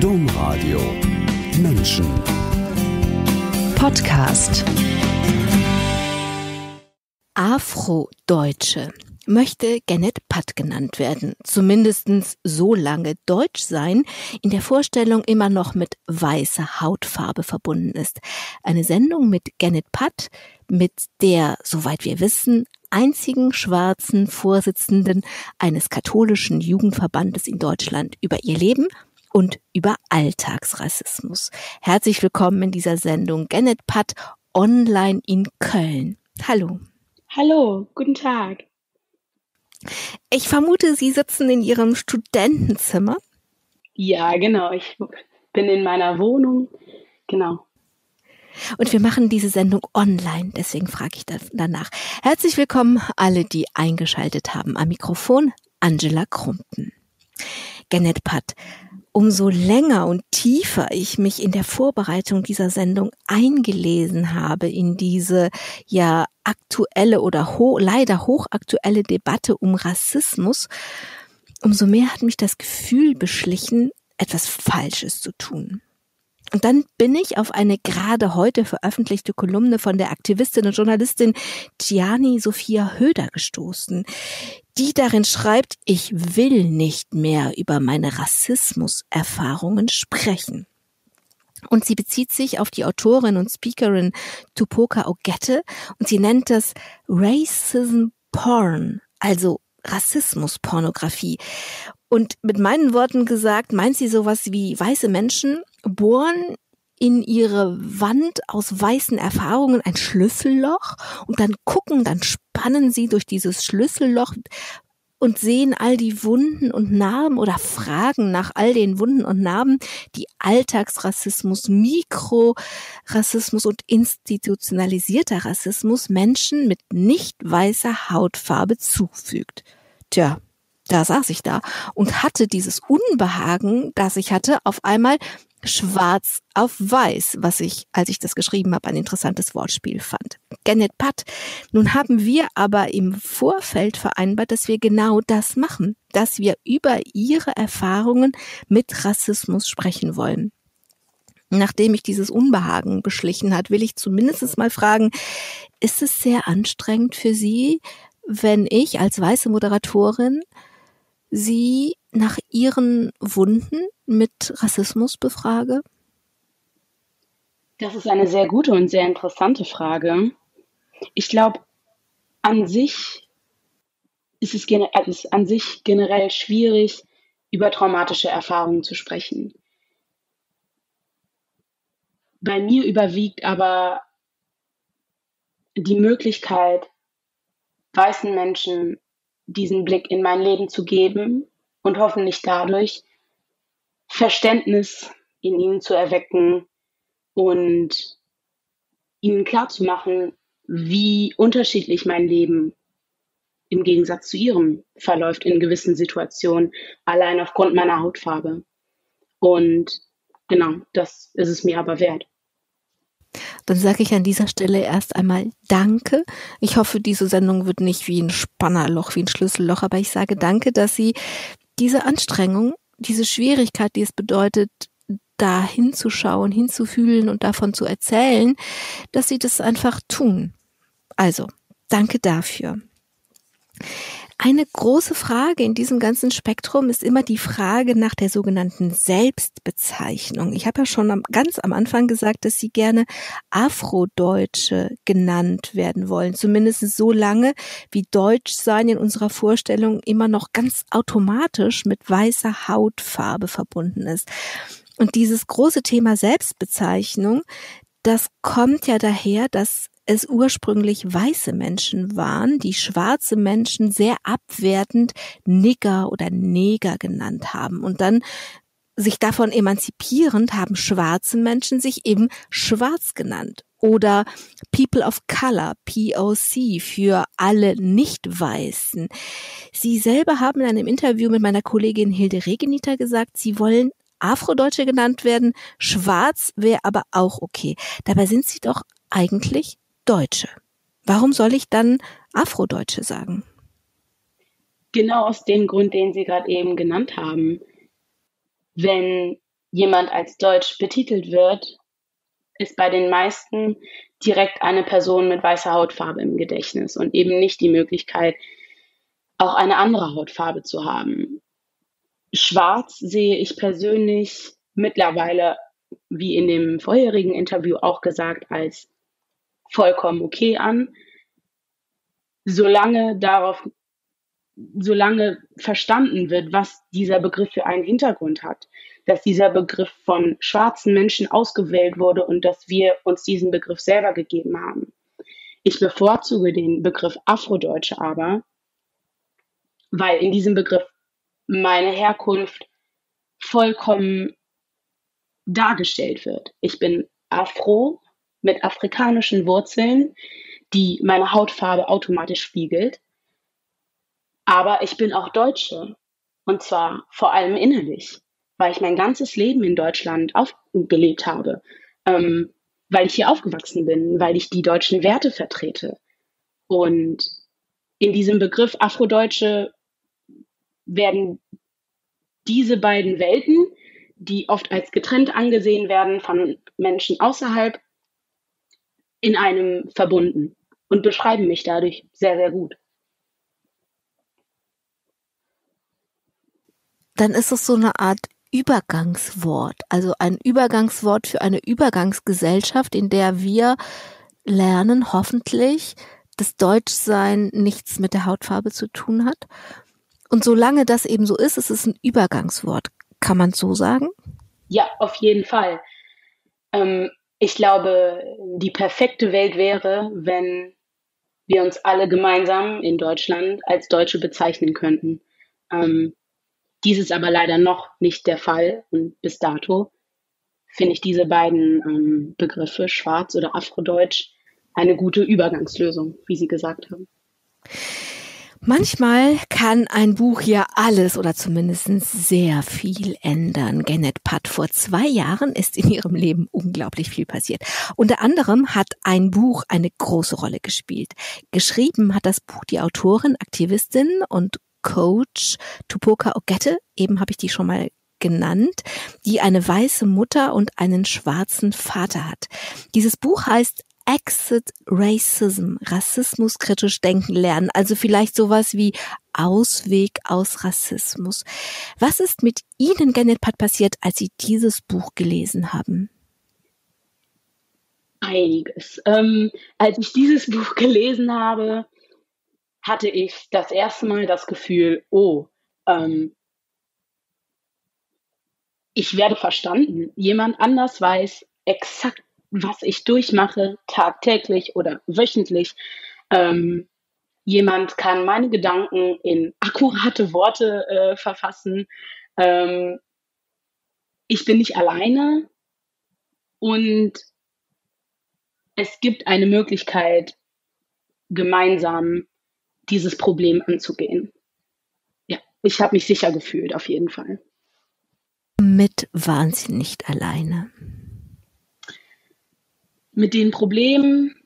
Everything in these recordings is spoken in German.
Domradio. Menschen. Podcast. Afrodeutsche. Möchte Janet Patt genannt werden, zumindest so lange deutsch sein, in der Vorstellung immer noch mit weißer Hautfarbe verbunden ist. Eine Sendung mit Janet Patt, mit der, soweit wir wissen, einzigen schwarzen Vorsitzenden eines katholischen Jugendverbandes in Deutschland über ihr Leben und über Alltagsrassismus. Herzlich willkommen in dieser Sendung Janet Patt online in Köln. Hallo. Hallo, guten Tag. Ich vermute, Sie sitzen in Ihrem Studentenzimmer. Ja, genau. Ich bin in meiner Wohnung. Genau. Und wir machen diese Sendung online, deswegen frage ich danach. Herzlich willkommen alle, die eingeschaltet haben. Am Mikrofon Angela Krumpen. Janet Patt, umso länger und tiefer ich mich in der Vorbereitung dieser Sendung eingelesen habe in diese ja aktuelle oder ho leider hochaktuelle Debatte um Rassismus, umso mehr hat mich das Gefühl beschlichen, etwas Falsches zu tun. Und dann bin ich auf eine gerade heute veröffentlichte Kolumne von der Aktivistin und Journalistin Gianni Sophia Höder gestoßen, die darin schreibt, ich will nicht mehr über meine Rassismuserfahrungen sprechen. Und sie bezieht sich auf die Autorin und Speakerin Tupoka Ogette und sie nennt das Racism Porn, also Rassismuspornografie. Und mit meinen Worten gesagt, meint sie sowas wie weiße Menschen bohren in ihre Wand aus weißen Erfahrungen ein Schlüsselloch und dann gucken, dann spannen sie durch dieses Schlüsselloch und sehen all die Wunden und Narben oder fragen nach all den Wunden und Narben, die Alltagsrassismus, Mikrorassismus und institutionalisierter Rassismus Menschen mit nicht weißer Hautfarbe zufügt. Tja, da saß ich da und hatte dieses Unbehagen, das ich hatte, auf einmal schwarz auf weiß, was ich, als ich das geschrieben habe, ein interessantes Wortspiel fand. Janet Patt. Nun haben wir aber im Vorfeld vereinbart, dass wir genau das machen, dass wir über ihre Erfahrungen mit Rassismus sprechen wollen. Nachdem ich dieses Unbehagen beschlichen hat, will ich zumindest mal fragen, ist es sehr anstrengend für Sie, wenn ich als weiße Moderatorin Sie nach Ihren Wunden mit Rassismus befrage? Das ist eine sehr gute und sehr interessante Frage. Ich glaube, an sich ist es, also ist an sich generell schwierig, über traumatische Erfahrungen zu sprechen. Bei mir überwiegt aber die Möglichkeit, weißen Menschen diesen Blick in mein Leben zu geben und hoffentlich dadurch Verständnis in ihnen zu erwecken und ihnen klarzumachen, wie unterschiedlich mein Leben im Gegensatz zu ihrem verläuft in gewissen Situationen, allein aufgrund meiner Hautfarbe. Und genau, das ist es mir aber wert. Dann sage ich an dieser Stelle erst einmal Danke. Ich hoffe, diese Sendung wird nicht wie ein Spannerloch, wie ein Schlüsselloch, aber ich sage Danke, dass Sie diese Anstrengung, diese Schwierigkeit, die es bedeutet, da hinzuschauen, hinzufühlen und davon zu erzählen, dass Sie das einfach tun. Also, danke dafür. Eine große Frage in diesem ganzen Spektrum ist immer die Frage nach der sogenannten Selbstbezeichnung. Ich habe ja schon am, ganz am Anfang gesagt, dass Sie gerne Afrodeutsche genannt werden wollen. Zumindest so lange, wie Deutschsein in unserer Vorstellung immer noch ganz automatisch mit weißer Hautfarbe verbunden ist. Und dieses große Thema Selbstbezeichnung, das kommt ja daher, dass es ursprünglich weiße Menschen waren, die schwarze Menschen sehr abwertend Nigger oder Neger genannt haben. Und dann sich davon emanzipierend haben schwarze Menschen sich eben schwarz genannt oder People of Color, POC, für alle Nicht-Weißen. Sie selber haben in einem Interview mit meiner Kollegin Hilde Regeniter gesagt, sie wollen Afrodeutsche genannt werden, schwarz wäre aber auch okay. Dabei sind sie doch eigentlich Deutsche. Warum soll ich dann Afrodeutsche sagen? Genau aus dem Grund, den Sie gerade eben genannt haben. Wenn jemand als deutsch betitelt wird, ist bei den meisten direkt eine Person mit weißer Hautfarbe im Gedächtnis und eben nicht die Möglichkeit, auch eine andere Hautfarbe zu haben. Schwarz sehe ich persönlich mittlerweile, wie in dem vorherigen Interview auch gesagt, als vollkommen okay an, solange darauf, solange verstanden wird, was dieser Begriff für einen Hintergrund hat, dass dieser Begriff von schwarzen Menschen ausgewählt wurde und dass wir uns diesen Begriff selber gegeben haben. Ich bevorzuge den Begriff Afrodeutsche aber, weil in diesem Begriff meine Herkunft vollkommen dargestellt wird. Ich bin Afro mit afrikanischen Wurzeln, die meine Hautfarbe automatisch spiegelt. Aber ich bin auch Deutsche. Und zwar vor allem innerlich, weil ich mein ganzes Leben in Deutschland aufgelebt habe, ähm, weil ich hier aufgewachsen bin, weil ich die deutschen Werte vertrete. Und in diesem Begriff Afrodeutsche werden diese beiden Welten, die oft als getrennt angesehen werden von Menschen außerhalb, in einem verbunden und beschreiben mich dadurch sehr, sehr gut. Dann ist es so eine Art Übergangswort, also ein Übergangswort für eine Übergangsgesellschaft, in der wir lernen, hoffentlich, dass Deutschsein nichts mit der Hautfarbe zu tun hat und solange das eben so ist, ist es ein Übergangswort. Kann man so sagen? Ja, auf jeden Fall. Ähm, ich glaube, die perfekte Welt wäre, wenn wir uns alle gemeinsam in Deutschland als Deutsche bezeichnen könnten. Ähm, dies ist aber leider noch nicht der Fall und bis dato finde ich diese beiden ähm, Begriffe, Schwarz oder Afrodeutsch, eine gute Übergangslösung, wie Sie gesagt haben. Manchmal kann ein Buch ja alles oder zumindest sehr viel ändern. Genet Pat, vor zwei Jahren ist in ihrem Leben unglaublich viel passiert. Unter anderem hat ein Buch eine große Rolle gespielt. Geschrieben hat das Buch die Autorin, Aktivistin und Coach Tupoka Ogette, eben habe ich die schon mal genannt, die eine weiße Mutter und einen schwarzen Vater hat. Dieses Buch heißt Exit Racism, Rassismus kritisch denken lernen, also vielleicht sowas wie Ausweg aus Rassismus. Was ist mit Ihnen, Genetpat, passiert, als Sie dieses Buch gelesen haben? Einiges. Ähm, als ich dieses Buch gelesen habe, hatte ich das erste Mal das Gefühl, oh, ähm, ich werde verstanden. Jemand anders weiß exakt, was ich durchmache, tagtäglich oder wöchentlich. Ähm, jemand kann meine Gedanken in akkurate Worte äh, verfassen. Ähm, ich bin nicht alleine und es gibt eine Möglichkeit, gemeinsam dieses Problem anzugehen. Ja, ich habe mich sicher gefühlt, auf jeden Fall. Mit waren Sie nicht alleine mit den Problemen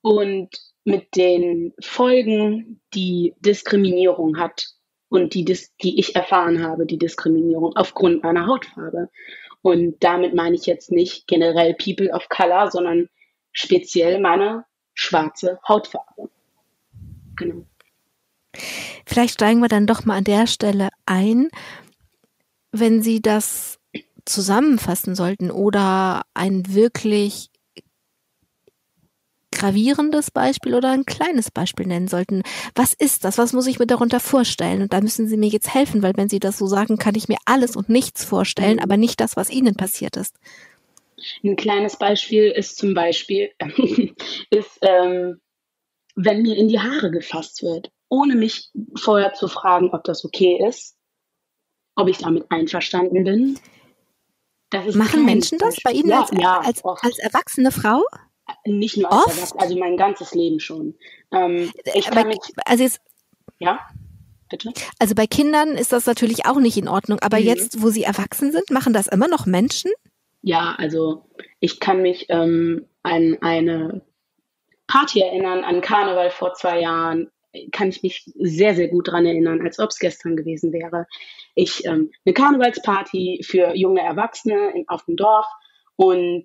und mit den Folgen, die Diskriminierung hat und die, die ich erfahren habe, die Diskriminierung aufgrund meiner Hautfarbe. Und damit meine ich jetzt nicht generell People of Color, sondern speziell meine schwarze Hautfarbe. Genau. Vielleicht steigen wir dann doch mal an der Stelle ein, wenn Sie das zusammenfassen sollten oder ein wirklich gravierendes Beispiel oder ein kleines Beispiel nennen sollten. Was ist das? Was muss ich mir darunter vorstellen? Und da müssen Sie mir jetzt helfen, weil wenn Sie das so sagen, kann ich mir alles und nichts vorstellen, aber nicht das, was Ihnen passiert ist. Ein kleines Beispiel ist zum Beispiel, ist, ähm, wenn mir in die Haare gefasst wird, ohne mich vorher zu fragen, ob das okay ist, ob ich damit einverstanden bin. Machen Menschen das bei Ihnen ja, als, ja, als, als, erwachsene Frau? Nicht nur als Erwachsene, also mein ganzes Leben schon. Ähm, ich kann mich, also jetzt, ja, bitte. Also bei Kindern ist das natürlich auch nicht in Ordnung, aber mhm. jetzt, wo sie erwachsen sind, machen das immer noch Menschen? Ja, also ich kann mich ähm, an eine Party erinnern, an Karneval vor zwei Jahren. kann ich mich sehr, sehr gut dran erinnern, als ob es gestern gewesen wäre. Ich ähm, eine Karnevalsparty für junge Erwachsene in, auf dem Dorf und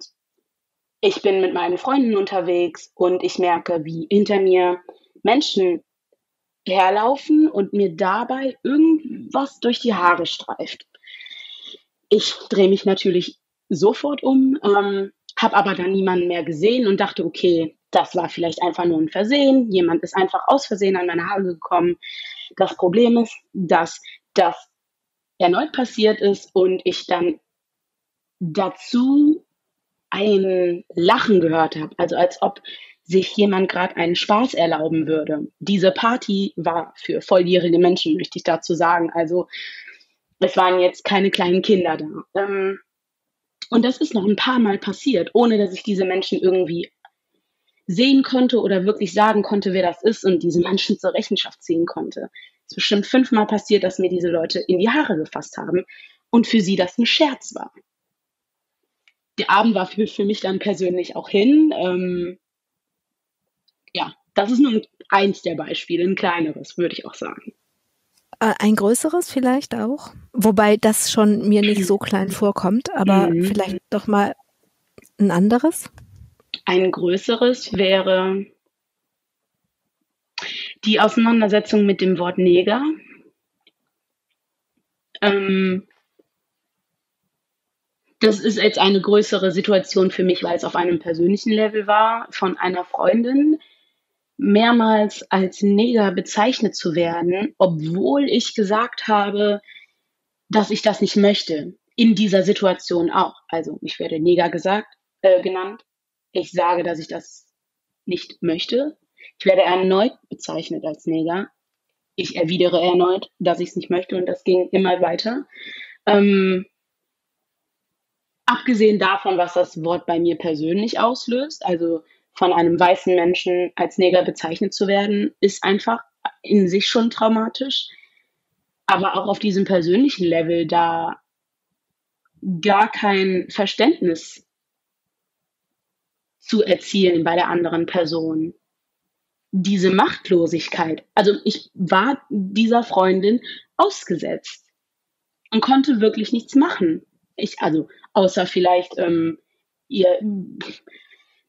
ich bin mit meinen Freunden unterwegs und ich merke, wie hinter mir Menschen herlaufen und mir dabei irgendwas durch die Haare streift. Ich drehe mich natürlich sofort um, ähm, habe aber dann niemanden mehr gesehen und dachte, okay, das war vielleicht einfach nur ein Versehen. Jemand ist einfach aus Versehen an meine Haare gekommen. Das Problem ist, dass das erneut passiert ist und ich dann dazu ein Lachen gehört habe. Also als ob sich jemand gerade einen Spaß erlauben würde. Diese Party war für volljährige Menschen, möchte ich dazu sagen. Also es waren jetzt keine kleinen Kinder da. Ähm, und das ist noch ein paar Mal passiert, ohne dass ich diese Menschen irgendwie sehen konnte oder wirklich sagen konnte, wer das ist und diese Menschen zur Rechenschaft ziehen konnte. Es ist bestimmt fünfmal passiert, dass mir diese Leute in die Haare gefasst haben und für sie das ein Scherz war. Der Abend war für, für mich dann persönlich auch hin. Ähm, ja, das ist nur eins der Beispiele, ein kleineres, würde ich auch sagen. Äh, ein größeres vielleicht auch, wobei das schon mir nicht so klein vorkommt, aber mhm. vielleicht doch mal ein anderes. Ein größeres wäre die Auseinandersetzung mit dem Wort Neger. Ähm, das ist jetzt eine größere Situation für mich, weil es auf einem persönlichen Level war, von einer Freundin mehrmals als Neger bezeichnet zu werden, obwohl ich gesagt habe, dass ich das nicht möchte. In dieser Situation auch. Also ich werde Neger gesagt, äh, genannt ich sage, dass ich das nicht möchte. Ich werde erneut bezeichnet als Neger. Ich erwidere erneut, dass ich es nicht möchte und das ging immer weiter. Ähm, abgesehen davon, was das Wort bei mir persönlich auslöst, also von einem weißen Menschen als Neger bezeichnet zu werden, ist einfach in sich schon traumatisch. Aber auch auf diesem persönlichen Level, da gar kein Verständnis zu erzielen bei der anderen Person. Diese Machtlosigkeit. Also ich war dieser Freundin ausgesetzt und konnte wirklich nichts machen. Ich, also, außer vielleicht ähm, ihr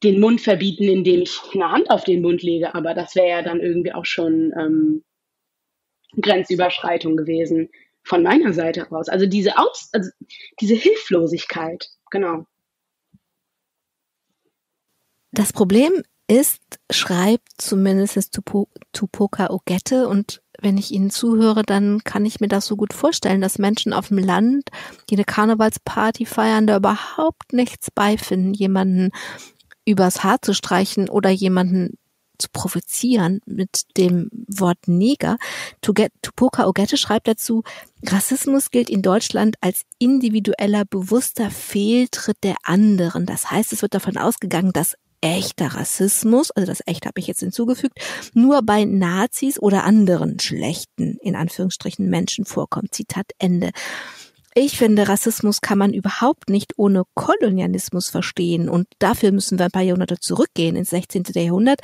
den Mund verbieten, indem ich eine Hand auf den Mund lege, aber das wäre ja dann irgendwie auch schon ähm, Grenzüberschreitung gewesen von meiner Seite aus. Also diese Aus, also diese Hilflosigkeit, genau. Das Problem ist, schreibt zumindest Tupoka Ogette und wenn ich Ihnen zuhöre, dann kann ich mir das so gut vorstellen, dass Menschen auf dem Land, die eine Karnevalsparty feiern, da überhaupt nichts beifinden, jemanden übers Haar zu streichen oder jemanden zu provozieren mit dem Wort Neger. Tupoka Ogette schreibt dazu, Rassismus gilt in Deutschland als individueller, bewusster Fehltritt der anderen. Das heißt, es wird davon ausgegangen, dass echter Rassismus, also das echt habe ich jetzt hinzugefügt, nur bei Nazis oder anderen schlechten, in Anführungsstrichen, Menschen vorkommt. Zitat Ende. Ich finde, Rassismus kann man überhaupt nicht ohne Kolonialismus verstehen. Und dafür müssen wir ein paar Jahrhunderte zurückgehen ins 16. Jahrhundert,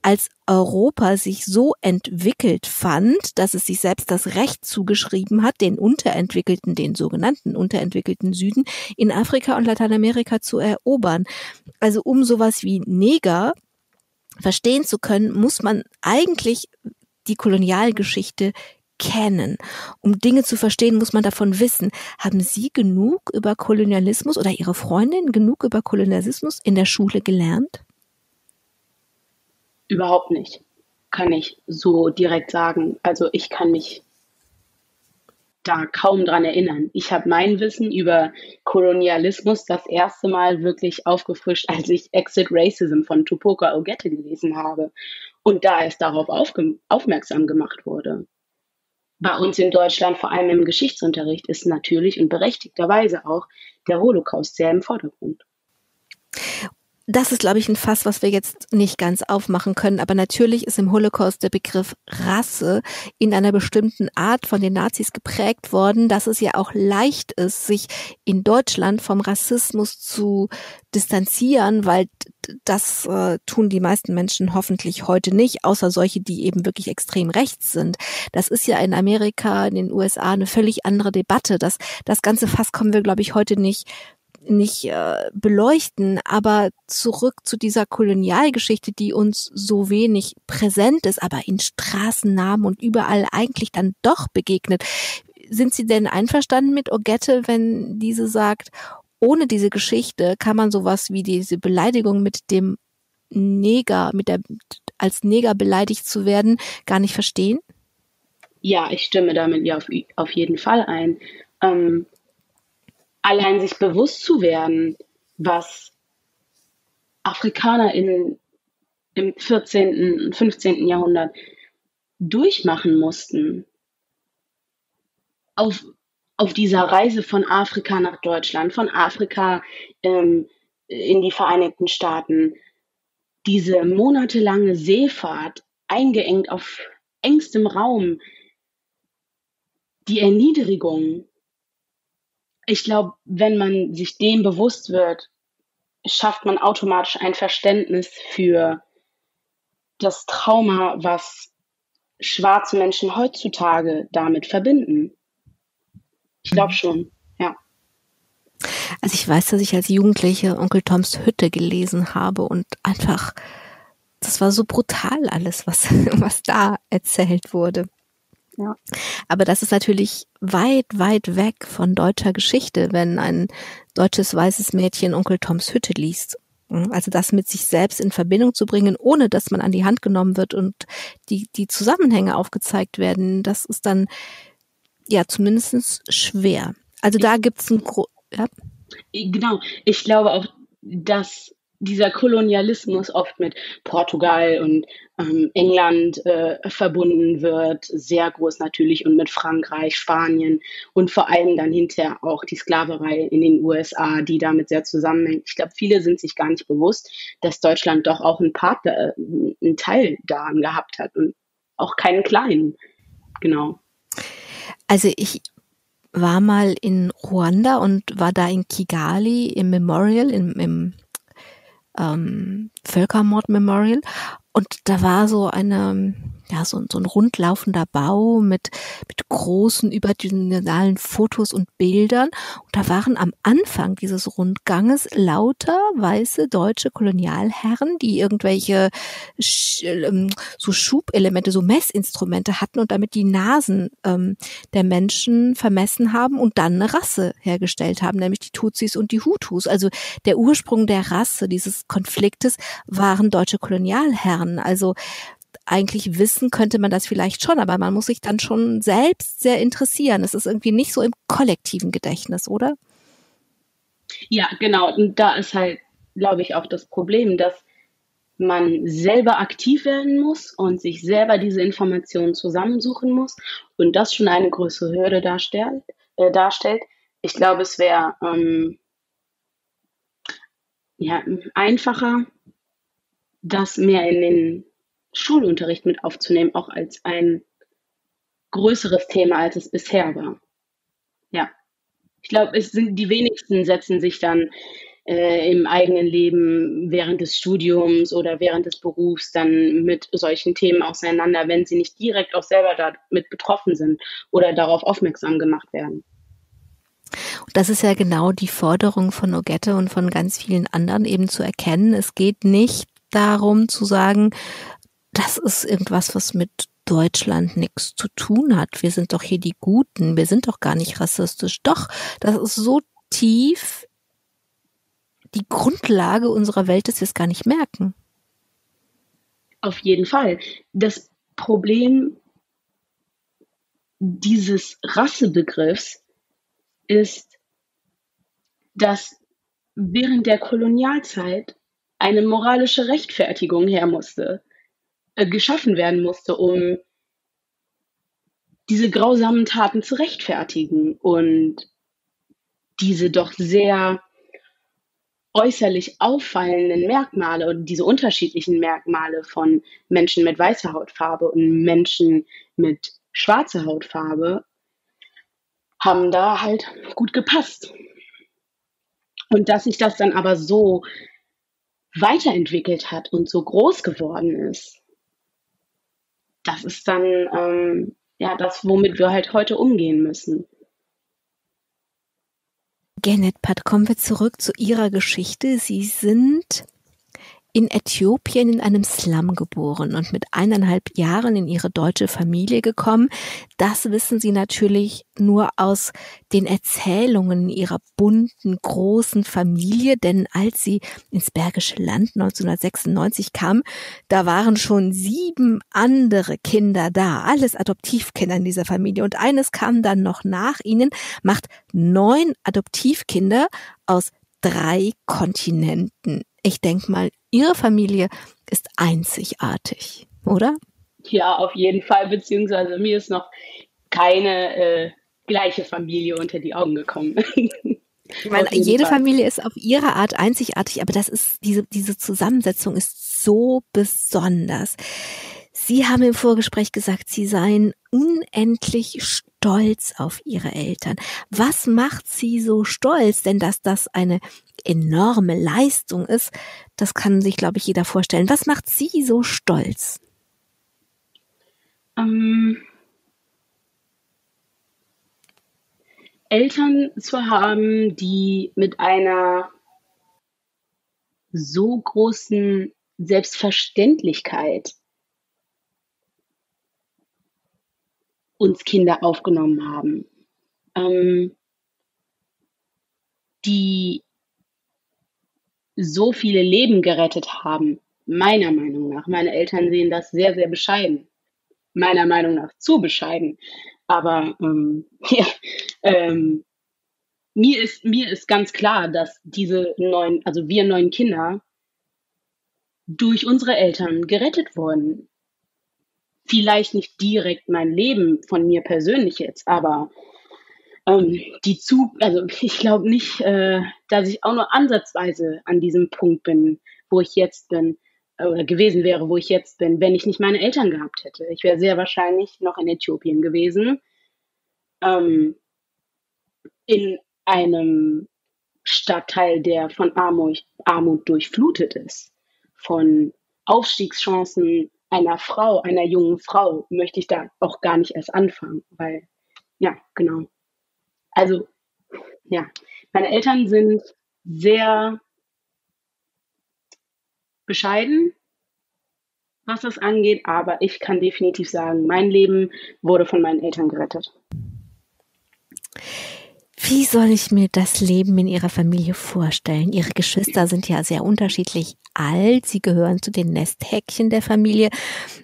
als Europa sich so entwickelt fand, dass es sich selbst das Recht zugeschrieben hat, den unterentwickelten, den sogenannten unterentwickelten Süden in Afrika und Lateinamerika zu erobern. Also um sowas wie Neger verstehen zu können, muss man eigentlich die Kolonialgeschichte kennen. Um Dinge zu verstehen, muss man davon wissen. Haben Sie genug über Kolonialismus oder Ihre Freundin genug über Kolonialismus in der Schule gelernt? Überhaupt nicht, kann ich so direkt sagen. Also ich kann mich da kaum dran erinnern. Ich habe mein Wissen über Kolonialismus das erste Mal wirklich aufgefrischt, als ich Exit Racism von Tupoka Ogette gelesen habe und da es darauf aufmerksam gemacht wurde bei uns in Deutschland, vor allem im Geschichtsunterricht, ist natürlich und berechtigterweise auch der Holocaust sehr im Vordergrund. Das ist, glaube ich, ein Fass, was wir jetzt nicht ganz aufmachen können. Aber natürlich ist im Holocaust der Begriff Rasse in einer bestimmten Art von den Nazis geprägt worden, dass es ja auch leicht ist, sich in Deutschland vom Rassismus zu distanzieren, weil das äh, tun die meisten Menschen hoffentlich heute nicht, außer solche, die eben wirklich extrem rechts sind. Das ist ja in Amerika, in den USA eine völlig andere Debatte. Das, das ganze Fass kommen wir, glaube ich, heute nicht nicht äh, beleuchten, aber zurück zu dieser Kolonialgeschichte, die uns so wenig präsent ist, aber in Straßennamen und überall eigentlich dann doch begegnet. Sind Sie denn einverstanden mit Ogette, wenn diese sagt, ohne diese Geschichte kann man sowas wie diese Beleidigung mit dem Neger, mit der als Neger beleidigt zu werden, gar nicht verstehen? Ja, ich stimme damit ja auf, auf jeden Fall ein. Ähm, allein sich bewusst zu werden, was Afrikaner in, im 14., 15. Jahrhundert durchmachen mussten, auf, auf dieser Reise von Afrika nach Deutschland, von Afrika ähm, in die Vereinigten Staaten, diese monatelange Seefahrt, eingeengt auf engstem Raum, die Erniedrigung, ich glaube, wenn man sich dem bewusst wird, schafft man automatisch ein Verständnis für das Trauma, was schwarze Menschen heutzutage damit verbinden. Ich glaube mhm. schon, ja. Also ich weiß, dass ich als Jugendliche Onkel Toms Hütte gelesen habe und einfach, das war so brutal alles, was, was da erzählt wurde. Ja. Aber das ist natürlich weit, weit weg von deutscher Geschichte, wenn ein deutsches weißes Mädchen Onkel Toms Hütte liest. Also das mit sich selbst in Verbindung zu bringen, ohne dass man an die Hand genommen wird und die, die Zusammenhänge aufgezeigt werden, das ist dann ja zumindest schwer. Also da gibt's ein Gro ja. Genau, ich glaube auch, dass dieser Kolonialismus oft mit Portugal und ähm, England äh, verbunden wird, sehr groß natürlich und mit Frankreich, Spanien und vor allem dann hinterher auch die Sklaverei in den USA, die damit sehr zusammenhängt. Ich glaube, viele sind sich gar nicht bewusst, dass Deutschland doch auch einen Part, äh, einen Teil daran gehabt hat und auch keinen kleinen. Genau. Also ich war mal in Ruanda und war da in Kigali im Memorial, im, im ähm, Völkermord Memorial. Und da war so eine, ja, so, so ein rundlaufender Bau mit, mit großen überdimensionalen Fotos und Bildern. Und da waren am Anfang dieses Rundganges lauter weiße deutsche Kolonialherren, die irgendwelche ähm, so Schubelemente, so Messinstrumente hatten und damit die Nasen ähm, der Menschen vermessen haben und dann eine Rasse hergestellt haben, nämlich die Tutsis und die Hutus. Also der Ursprung der Rasse dieses Konfliktes waren deutsche Kolonialherren. Also eigentlich wissen könnte man das vielleicht schon, aber man muss sich dann schon selbst sehr interessieren. Es ist irgendwie nicht so im kollektiven Gedächtnis, oder? Ja, genau. Und da ist halt, glaube ich, auch das Problem, dass man selber aktiv werden muss und sich selber diese Informationen zusammensuchen muss und das schon eine größere Hürde darstellt. Äh, darstellt. Ich glaube, es wäre ähm, ja, einfacher, das mehr in den Schulunterricht mit aufzunehmen, auch als ein größeres Thema, als es bisher war. Ja. Ich glaube, die wenigsten setzen sich dann äh, im eigenen Leben während des Studiums oder während des Berufs dann mit solchen Themen auseinander, wenn sie nicht direkt auch selber damit betroffen sind oder darauf aufmerksam gemacht werden. Das ist ja genau die Forderung von Ogette und von ganz vielen anderen eben zu erkennen. Es geht nicht darum zu sagen, das ist irgendwas, was mit Deutschland nichts zu tun hat. Wir sind doch hier die Guten. Wir sind doch gar nicht rassistisch. Doch, das ist so tief die Grundlage unserer Welt, dass wir es gar nicht merken. Auf jeden Fall. Das Problem dieses Rassebegriffs ist, dass während der Kolonialzeit eine moralische Rechtfertigung her musste. Äh, geschaffen werden musste, um diese grausamen Taten zu rechtfertigen und diese doch sehr äußerlich auffallenden Merkmale und diese unterschiedlichen Merkmale von Menschen mit weißer Hautfarbe und Menschen mit schwarzer Hautfarbe haben da halt gut gepasst. Und dass sich das dann aber so weiterentwickelt hat und so groß geworden ist, das ist dann ähm, ja das, womit wir halt heute umgehen müssen. Genetpat, kommen wir zurück zu Ihrer Geschichte. Sie sind in Äthiopien in einem Slum geboren und mit eineinhalb Jahren in ihre deutsche Familie gekommen. Das wissen sie natürlich nur aus den Erzählungen ihrer bunten, großen Familie, denn als sie ins Bergische Land 1996 kam, da waren schon sieben andere Kinder da, alles Adoptivkinder in dieser Familie und eines kam dann noch nach ihnen, macht neun Adoptivkinder aus drei Kontinenten. Ich denke mal, Ihre Familie ist einzigartig, oder? Ja, auf jeden Fall, beziehungsweise mir ist noch keine äh, gleiche Familie unter die Augen gekommen. Ich meine, jede Fall. Familie ist auf ihre Art einzigartig, aber das ist, diese, diese Zusammensetzung ist so besonders. Sie haben im Vorgespräch gesagt, Sie seien unendlich stolz auf Ihre Eltern. Was macht Sie so stolz? Denn dass das eine enorme Leistung ist, das kann sich, glaube ich, jeder vorstellen. Was macht Sie so stolz? Ähm, Eltern zu haben, die mit einer so großen Selbstverständlichkeit uns Kinder aufgenommen haben, ähm, die so viele Leben gerettet haben, meiner Meinung nach. Meine Eltern sehen das sehr, sehr bescheiden. Meiner Meinung nach zu bescheiden. Aber ähm, ja, ähm, mir, ist, mir ist ganz klar, dass diese neun, also wir neun Kinder durch unsere Eltern gerettet wurden vielleicht nicht direkt mein Leben von mir persönlich jetzt, aber ähm, die zu, also ich glaube nicht, äh, dass ich auch nur ansatzweise an diesem Punkt bin, wo ich jetzt bin äh, oder gewesen wäre, wo ich jetzt bin, wenn ich nicht meine Eltern gehabt hätte. Ich wäre sehr wahrscheinlich noch in Äthiopien gewesen, ähm, in einem Stadtteil, der von Armut, Armut durchflutet ist, von Aufstiegschancen einer Frau, einer jungen Frau, möchte ich da auch gar nicht erst anfangen, weil, ja, genau. Also, ja, meine Eltern sind sehr bescheiden, was das angeht, aber ich kann definitiv sagen, mein Leben wurde von meinen Eltern gerettet. Wie soll ich mir das Leben in Ihrer Familie vorstellen? Ihre Geschwister sind ja sehr unterschiedlich alt. Sie gehören zu den Nesthäkchen der Familie.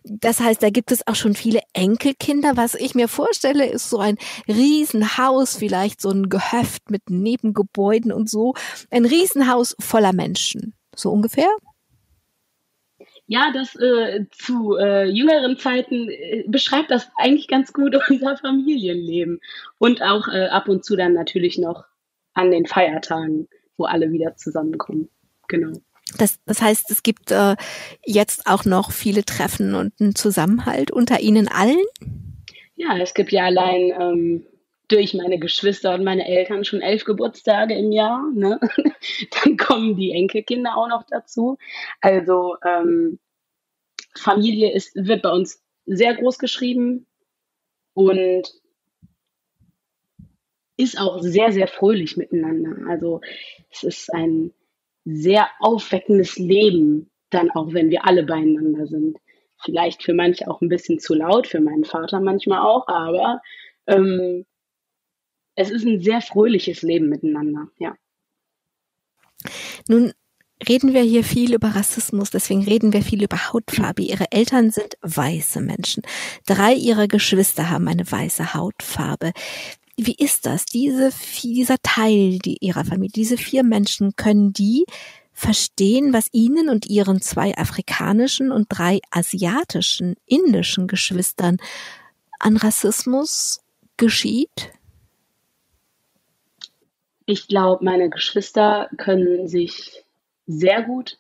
Das heißt, da gibt es auch schon viele Enkelkinder. Was ich mir vorstelle, ist so ein Riesenhaus, vielleicht so ein Gehöft mit Nebengebäuden und so. Ein Riesenhaus voller Menschen. So ungefähr? Ja, das äh, zu äh, jüngeren Zeiten äh, beschreibt das eigentlich ganz gut unser Familienleben. Und auch äh, ab und zu dann natürlich noch an den Feiertagen, wo alle wieder zusammenkommen. Genau. Das, das heißt, es gibt äh, jetzt auch noch viele Treffen und einen Zusammenhalt unter Ihnen allen? Ja, es gibt ja allein ähm, durch meine Geschwister und meine Eltern schon elf Geburtstage im Jahr. Ne? Dann kommen die Enkelkinder auch noch dazu. Also ähm, Familie ist, wird bei uns sehr groß geschrieben und ist auch sehr, sehr fröhlich miteinander. Also es ist ein sehr aufweckendes Leben, dann auch wenn wir alle beieinander sind. Vielleicht für manche auch ein bisschen zu laut, für meinen Vater manchmal auch, aber ähm, es ist ein sehr fröhliches Leben miteinander, ja. Nun reden wir hier viel über Rassismus, deswegen reden wir viel über Hautfarbe. Ihre Eltern sind weiße Menschen. Drei ihrer Geschwister haben eine weiße Hautfarbe. Wie ist das? Diese, dieser Teil ihrer Familie, diese vier Menschen, können die verstehen, was ihnen und ihren zwei afrikanischen und drei asiatischen, indischen Geschwistern an Rassismus geschieht? Ich glaube, meine Geschwister können sich sehr gut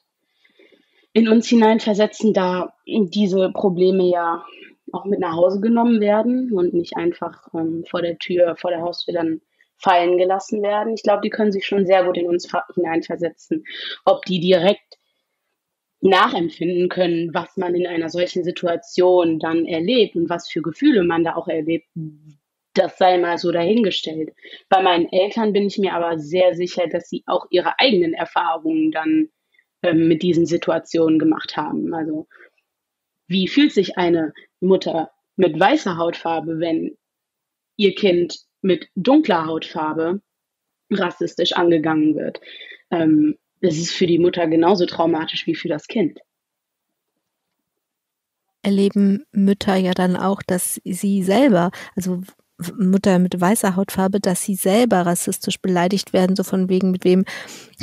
in uns hineinversetzen, da diese Probleme ja auch mit nach Hause genommen werden und nicht einfach ähm, vor der Tür, vor der Haustür dann fallen gelassen werden. Ich glaube, die können sich schon sehr gut in uns hineinversetzen. Ob die direkt nachempfinden können, was man in einer solchen Situation dann erlebt und was für Gefühle man da auch erlebt, das sei mal so dahingestellt. Bei meinen Eltern bin ich mir aber sehr sicher, dass sie auch ihre eigenen Erfahrungen dann ähm, mit diesen Situationen gemacht haben. Also wie fühlt sich eine Mutter mit weißer Hautfarbe, wenn ihr Kind mit dunkler Hautfarbe rassistisch angegangen wird? Ähm, es ist für die Mutter genauso traumatisch wie für das Kind. Erleben Mütter ja dann auch, dass sie selber, also Mutter mit weißer Hautfarbe, dass sie selber rassistisch beleidigt werden, so von wegen, mit wem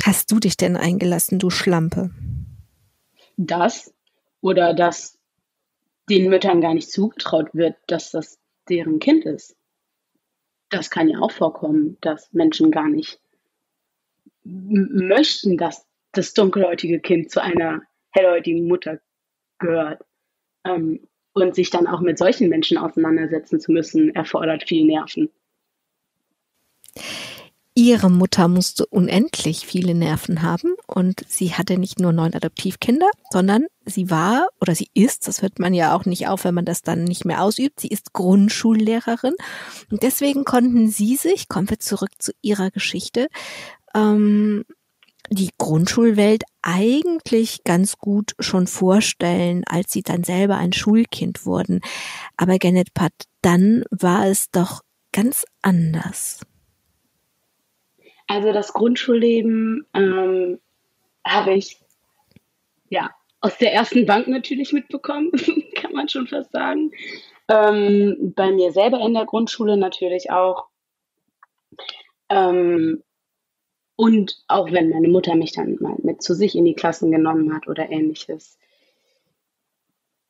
hast du dich denn eingelassen, du Schlampe? Das oder dass den Müttern gar nicht zugetraut wird, dass das deren Kind ist. Das kann ja auch vorkommen, dass Menschen gar nicht möchten, dass das dunkelhäutige Kind zu einer hellhäutigen Mutter gehört. Ähm, und sich dann auch mit solchen Menschen auseinandersetzen zu müssen, erfordert viel Nerven. Ihre Mutter musste unendlich viele Nerven haben und sie hatte nicht nur neun Adoptivkinder, sondern sie war oder sie ist, das hört man ja auch nicht auf, wenn man das dann nicht mehr ausübt, sie ist Grundschullehrerin und deswegen konnten sie sich, kommen wir zurück zu ihrer Geschichte, ähm, die Grundschulwelt eigentlich ganz gut schon vorstellen, als sie dann selber ein Schulkind wurden. Aber Janet Pat, dann war es doch ganz anders. Also das Grundschulleben ähm, habe ich ja aus der ersten Bank natürlich mitbekommen, kann man schon fast sagen. Ähm, bei mir selber in der Grundschule natürlich auch. Ähm, und auch wenn meine Mutter mich dann mal mit zu sich in die Klassen genommen hat oder ähnliches.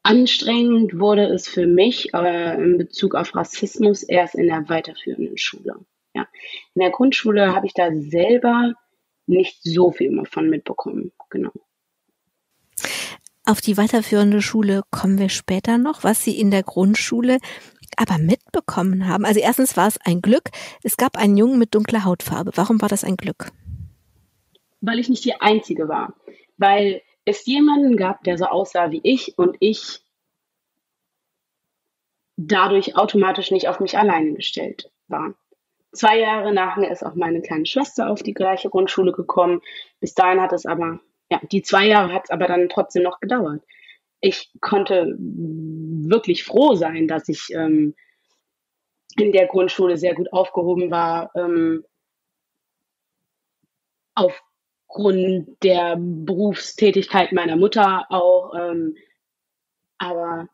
Anstrengend wurde es für mich äh, in Bezug auf Rassismus erst in der weiterführenden Schule. Ja. In der Grundschule habe ich da selber nicht so viel davon mitbekommen. Genau. Auf die weiterführende Schule kommen wir später noch. Was Sie in der Grundschule aber mitbekommen haben. Also erstens war es ein Glück. Es gab einen Jungen mit dunkler Hautfarbe. Warum war das ein Glück? Weil ich nicht die Einzige war. Weil es jemanden gab, der so aussah wie ich und ich dadurch automatisch nicht auf mich alleine gestellt war. Zwei Jahre nachher ist auch meine kleine Schwester auf die gleiche Grundschule gekommen. Bis dahin hat es aber, ja, die zwei Jahre hat es aber dann trotzdem noch gedauert ich konnte wirklich froh sein, dass ich ähm, in der Grundschule sehr gut aufgehoben war. Ähm, aufgrund der Berufstätigkeit meiner Mutter auch. Ähm, aber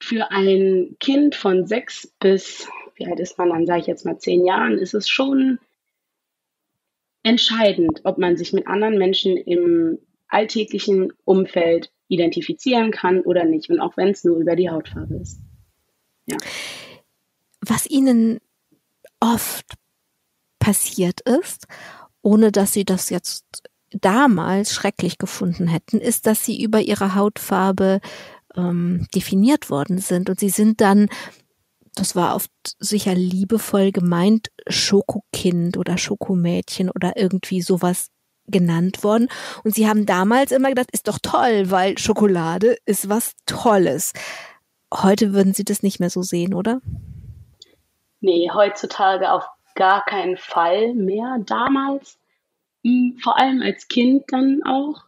für ein Kind von sechs bis, wie alt ist man dann, sage ich jetzt mal zehn Jahren, ist es schon entscheidend, ob man sich mit anderen Menschen im alltäglichen Umfeld identifizieren kann oder nicht. Und auch wenn es nur über die Hautfarbe ist. Ja. Was Ihnen oft passiert ist, ohne dass Sie das jetzt damals schrecklich gefunden hätten, ist, dass Sie über Ihre Hautfarbe ähm, definiert worden sind. Und Sie sind dann das war oft sicher liebevoll gemeint, Schokokind oder Schokomädchen oder irgendwie sowas genannt worden. Und sie haben damals immer gedacht, ist doch toll, weil Schokolade ist was Tolles. Heute würden Sie das nicht mehr so sehen, oder? Nee, heutzutage auf gar keinen Fall mehr. Damals, hm, vor allem als Kind dann auch,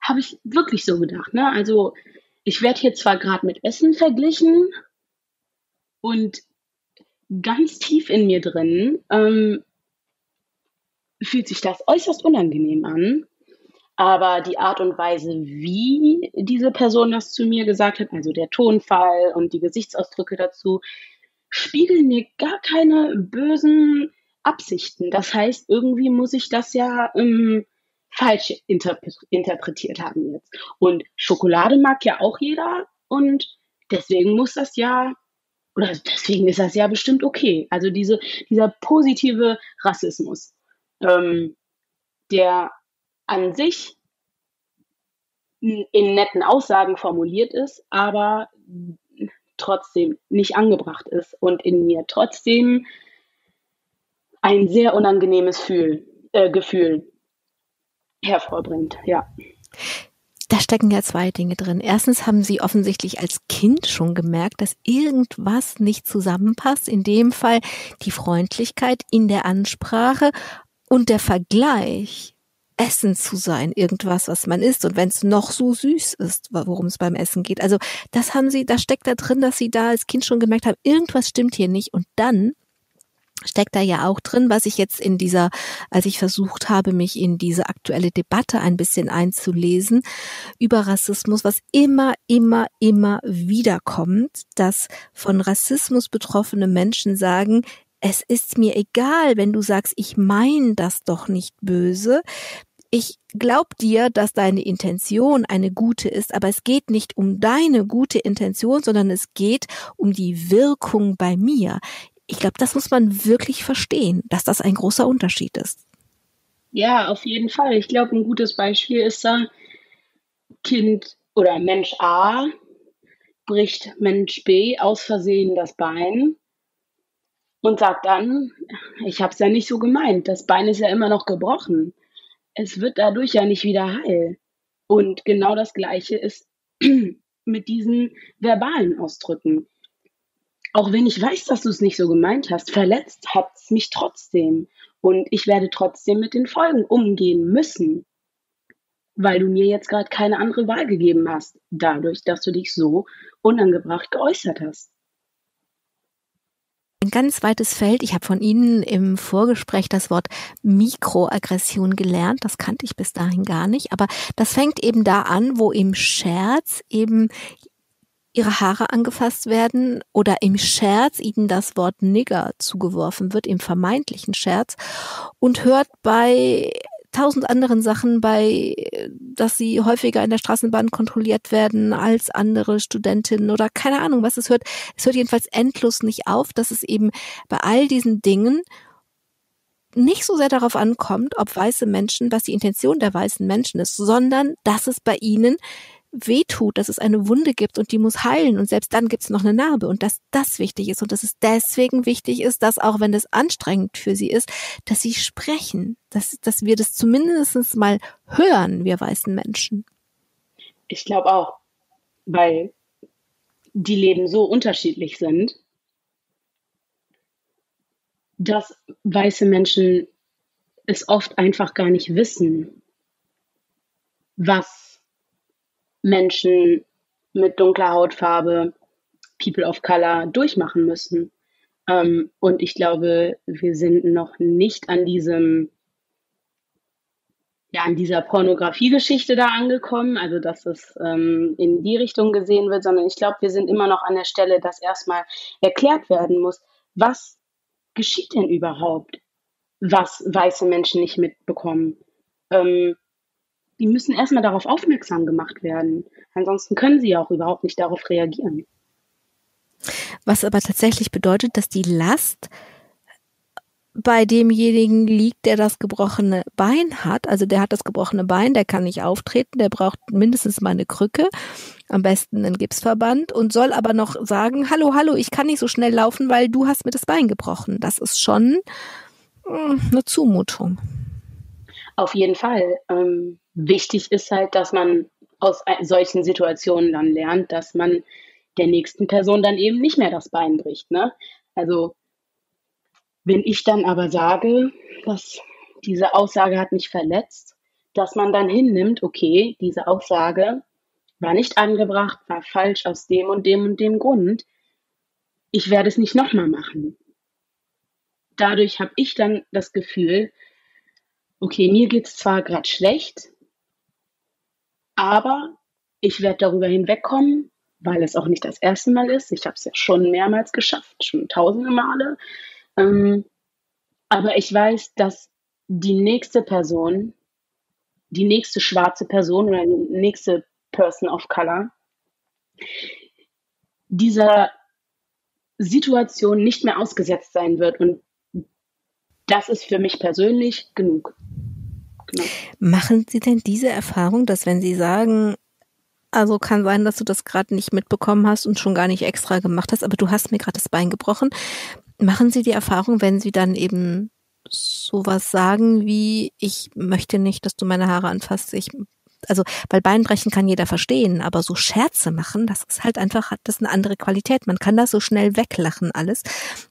habe ich wirklich so gedacht. Ne? Also ich werde hier zwar gerade mit Essen verglichen und ganz tief in mir drin ähm, fühlt sich das äußerst unangenehm an. Aber die Art und Weise, wie diese Person das zu mir gesagt hat, also der Tonfall und die Gesichtsausdrücke dazu, spiegeln mir gar keine bösen Absichten. Das heißt, irgendwie muss ich das ja ähm, falsch interpre interpretiert haben jetzt. Und Schokolade mag ja auch jeder und deswegen muss das ja oder deswegen ist das ja bestimmt okay. Also diese, dieser positive Rassismus, ähm, der an sich in netten Aussagen formuliert ist, aber trotzdem nicht angebracht ist und in mir trotzdem ein sehr unangenehmes Fühl, äh, Gefühl hervorbringt. Ja. Da stecken ja zwei Dinge drin. Erstens haben Sie offensichtlich als Kind schon gemerkt, dass irgendwas nicht zusammenpasst. In dem Fall die Freundlichkeit in der Ansprache und der Vergleich Essen zu sein, irgendwas, was man isst. Und wenn es noch so süß ist, worum es beim Essen geht. Also das haben sie, da steckt da drin, dass sie da als Kind schon gemerkt haben, irgendwas stimmt hier nicht. Und dann steckt da ja auch drin, was ich jetzt in dieser, als ich versucht habe, mich in diese aktuelle Debatte ein bisschen einzulesen über Rassismus, was immer, immer, immer wiederkommt, dass von Rassismus betroffene Menschen sagen, es ist mir egal, wenn du sagst, ich meine das doch nicht böse. Ich glaub dir, dass deine Intention eine gute ist, aber es geht nicht um deine gute Intention, sondern es geht um die Wirkung bei mir. Ich glaube, das muss man wirklich verstehen, dass das ein großer Unterschied ist. Ja, auf jeden Fall. Ich glaube, ein gutes Beispiel ist da, Kind oder Mensch A bricht Mensch B aus Versehen das Bein und sagt dann, ich habe es ja nicht so gemeint, das Bein ist ja immer noch gebrochen. Es wird dadurch ja nicht wieder heil. Und genau das Gleiche ist mit diesen verbalen Ausdrücken. Auch wenn ich weiß, dass du es nicht so gemeint hast, verletzt hat es mich trotzdem. Und ich werde trotzdem mit den Folgen umgehen müssen, weil du mir jetzt gerade keine andere Wahl gegeben hast, dadurch, dass du dich so unangebracht geäußert hast ein ganz weites Feld. Ich habe von Ihnen im Vorgespräch das Wort Mikroaggression gelernt. Das kannte ich bis dahin gar nicht. Aber das fängt eben da an, wo im Scherz eben ihre Haare angefasst werden oder im Scherz ihnen das Wort Nigger zugeworfen wird, im vermeintlichen Scherz und hört bei tausend anderen Sachen bei, dass sie häufiger in der Straßenbahn kontrolliert werden als andere Studentinnen oder keine Ahnung, was es hört. Es hört jedenfalls endlos nicht auf, dass es eben bei all diesen Dingen nicht so sehr darauf ankommt, ob weiße Menschen, was die Intention der weißen Menschen ist, sondern dass es bei ihnen wehtut, dass es eine Wunde gibt und die muss heilen und selbst dann gibt es noch eine Narbe und dass das wichtig ist und dass es deswegen wichtig ist, dass auch wenn es anstrengend für sie ist, dass sie sprechen, dass, dass wir das zumindest mal hören, wir weißen Menschen. Ich glaube auch, weil die Leben so unterschiedlich sind, dass weiße Menschen es oft einfach gar nicht wissen, was Menschen mit dunkler Hautfarbe, People of Color durchmachen müssen. Ähm, und ich glaube, wir sind noch nicht an diesem, ja, an dieser Pornografie-Geschichte da angekommen, also dass es ähm, in die Richtung gesehen wird, sondern ich glaube, wir sind immer noch an der Stelle, dass erstmal erklärt werden muss, was geschieht denn überhaupt, was weiße Menschen nicht mitbekommen. Ähm, die müssen erstmal darauf aufmerksam gemacht werden. Ansonsten können sie ja auch überhaupt nicht darauf reagieren. Was aber tatsächlich bedeutet, dass die Last bei demjenigen liegt, der das gebrochene Bein hat. Also der hat das gebrochene Bein, der kann nicht auftreten, der braucht mindestens mal eine Krücke, am besten einen Gipsverband und soll aber noch sagen, hallo, hallo, ich kann nicht so schnell laufen, weil du hast mir das Bein gebrochen. Das ist schon hm, eine Zumutung. Auf jeden Fall. Ähm, wichtig ist halt, dass man aus solchen Situationen dann lernt, dass man der nächsten Person dann eben nicht mehr das Bein bricht. Ne? Also wenn ich dann aber sage, dass diese Aussage hat mich verletzt, dass man dann hinnimmt, okay, diese Aussage war nicht angebracht, war falsch aus dem und dem und dem Grund. Ich werde es nicht nochmal machen. Dadurch habe ich dann das Gefühl, okay, mir geht es zwar gerade schlecht, aber ich werde darüber hinwegkommen, weil es auch nicht das erste Mal ist. Ich habe es ja schon mehrmals geschafft, schon tausende Male. Ähm, aber ich weiß, dass die nächste Person, die nächste schwarze Person oder die nächste Person of Color, dieser Situation nicht mehr ausgesetzt sein wird. Und das ist für mich persönlich genug. Genau. Machen Sie denn diese Erfahrung, dass wenn Sie sagen, also kann sein, dass du das gerade nicht mitbekommen hast und schon gar nicht extra gemacht hast, aber du hast mir gerade das Bein gebrochen. Machen Sie die Erfahrung, wenn Sie dann eben sowas sagen wie, ich möchte nicht, dass du meine Haare anfasst, ich also weil Beinbrechen kann jeder verstehen, aber so Scherze machen, das ist halt einfach, hat das eine andere Qualität. Man kann das so schnell weglachen alles.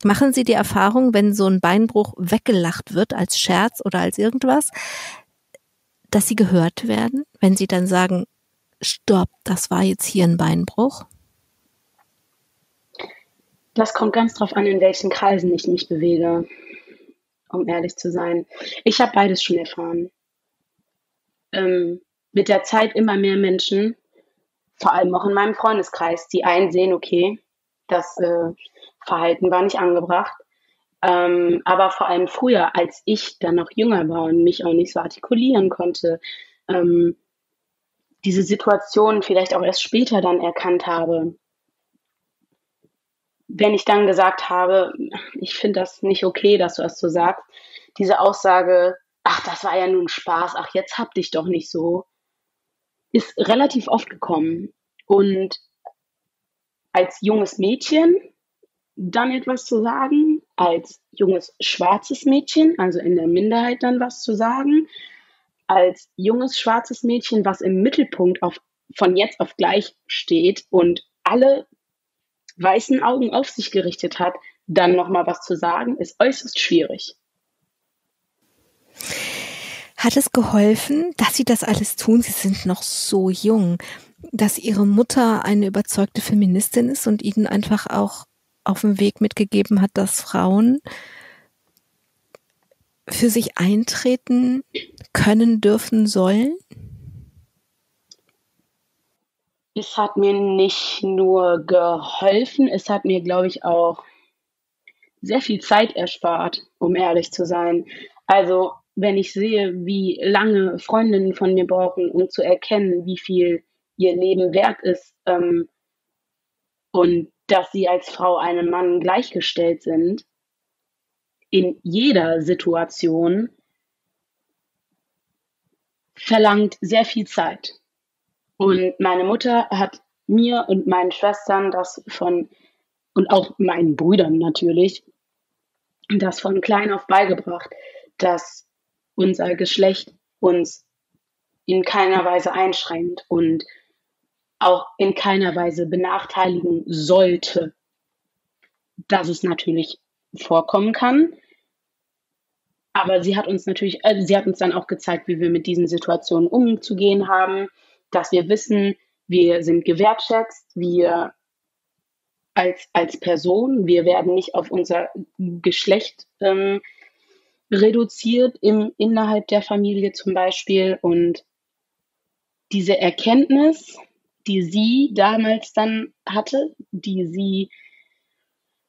Machen Sie die Erfahrung, wenn so ein Beinbruch weggelacht wird als Scherz oder als irgendwas, dass Sie gehört werden, wenn Sie dann sagen, stopp, das war jetzt hier ein Beinbruch? Das kommt ganz drauf an, in welchen Kreisen ich mich bewege, um ehrlich zu sein. Ich habe beides schon erfahren. Ähm, mit der Zeit immer mehr Menschen, vor allem auch in meinem Freundeskreis, die einsehen, okay, das äh, Verhalten war nicht angebracht. Ähm, aber vor allem früher, als ich dann noch jünger war und mich auch nicht so artikulieren konnte, ähm, diese Situation vielleicht auch erst später dann erkannt habe. Wenn ich dann gesagt habe, ich finde das nicht okay, dass du das so sagst, diese Aussage, ach, das war ja nun Spaß, ach, jetzt hab dich doch nicht so, ist relativ oft gekommen. Und als junges Mädchen dann etwas zu sagen, als junges schwarzes Mädchen, also in der Minderheit dann was zu sagen, als junges schwarzes Mädchen, was im Mittelpunkt auf, von jetzt auf gleich steht und alle weißen Augen auf sich gerichtet hat, dann nochmal was zu sagen, ist äußerst schwierig. Hat es geholfen, dass Sie das alles tun? Sie sind noch so jung, dass Ihre Mutter eine überzeugte Feministin ist und Ihnen einfach auch auf dem Weg mitgegeben hat, dass Frauen für sich eintreten können, dürfen, sollen? Es hat mir nicht nur geholfen, es hat mir, glaube ich, auch sehr viel Zeit erspart, um ehrlich zu sein. Also wenn ich sehe, wie lange Freundinnen von mir brauchen, um zu erkennen, wie viel ihr Leben wert ist ähm, und dass sie als Frau einem Mann gleichgestellt sind, in jeder Situation, verlangt sehr viel Zeit. Und meine Mutter hat mir und meinen Schwestern das von, und auch meinen Brüdern natürlich, das von klein auf beigebracht, dass unser Geschlecht uns in keiner Weise einschränkt und auch in keiner Weise benachteiligen sollte, dass es natürlich vorkommen kann. Aber sie hat uns natürlich, also sie hat uns dann auch gezeigt, wie wir mit diesen Situationen umzugehen haben, dass wir wissen, wir sind gewertschätzt, wir als, als Person, wir werden nicht auf unser Geschlecht ähm, reduziert im, innerhalb der Familie zum Beispiel. Und diese Erkenntnis, die sie damals dann hatte, die sie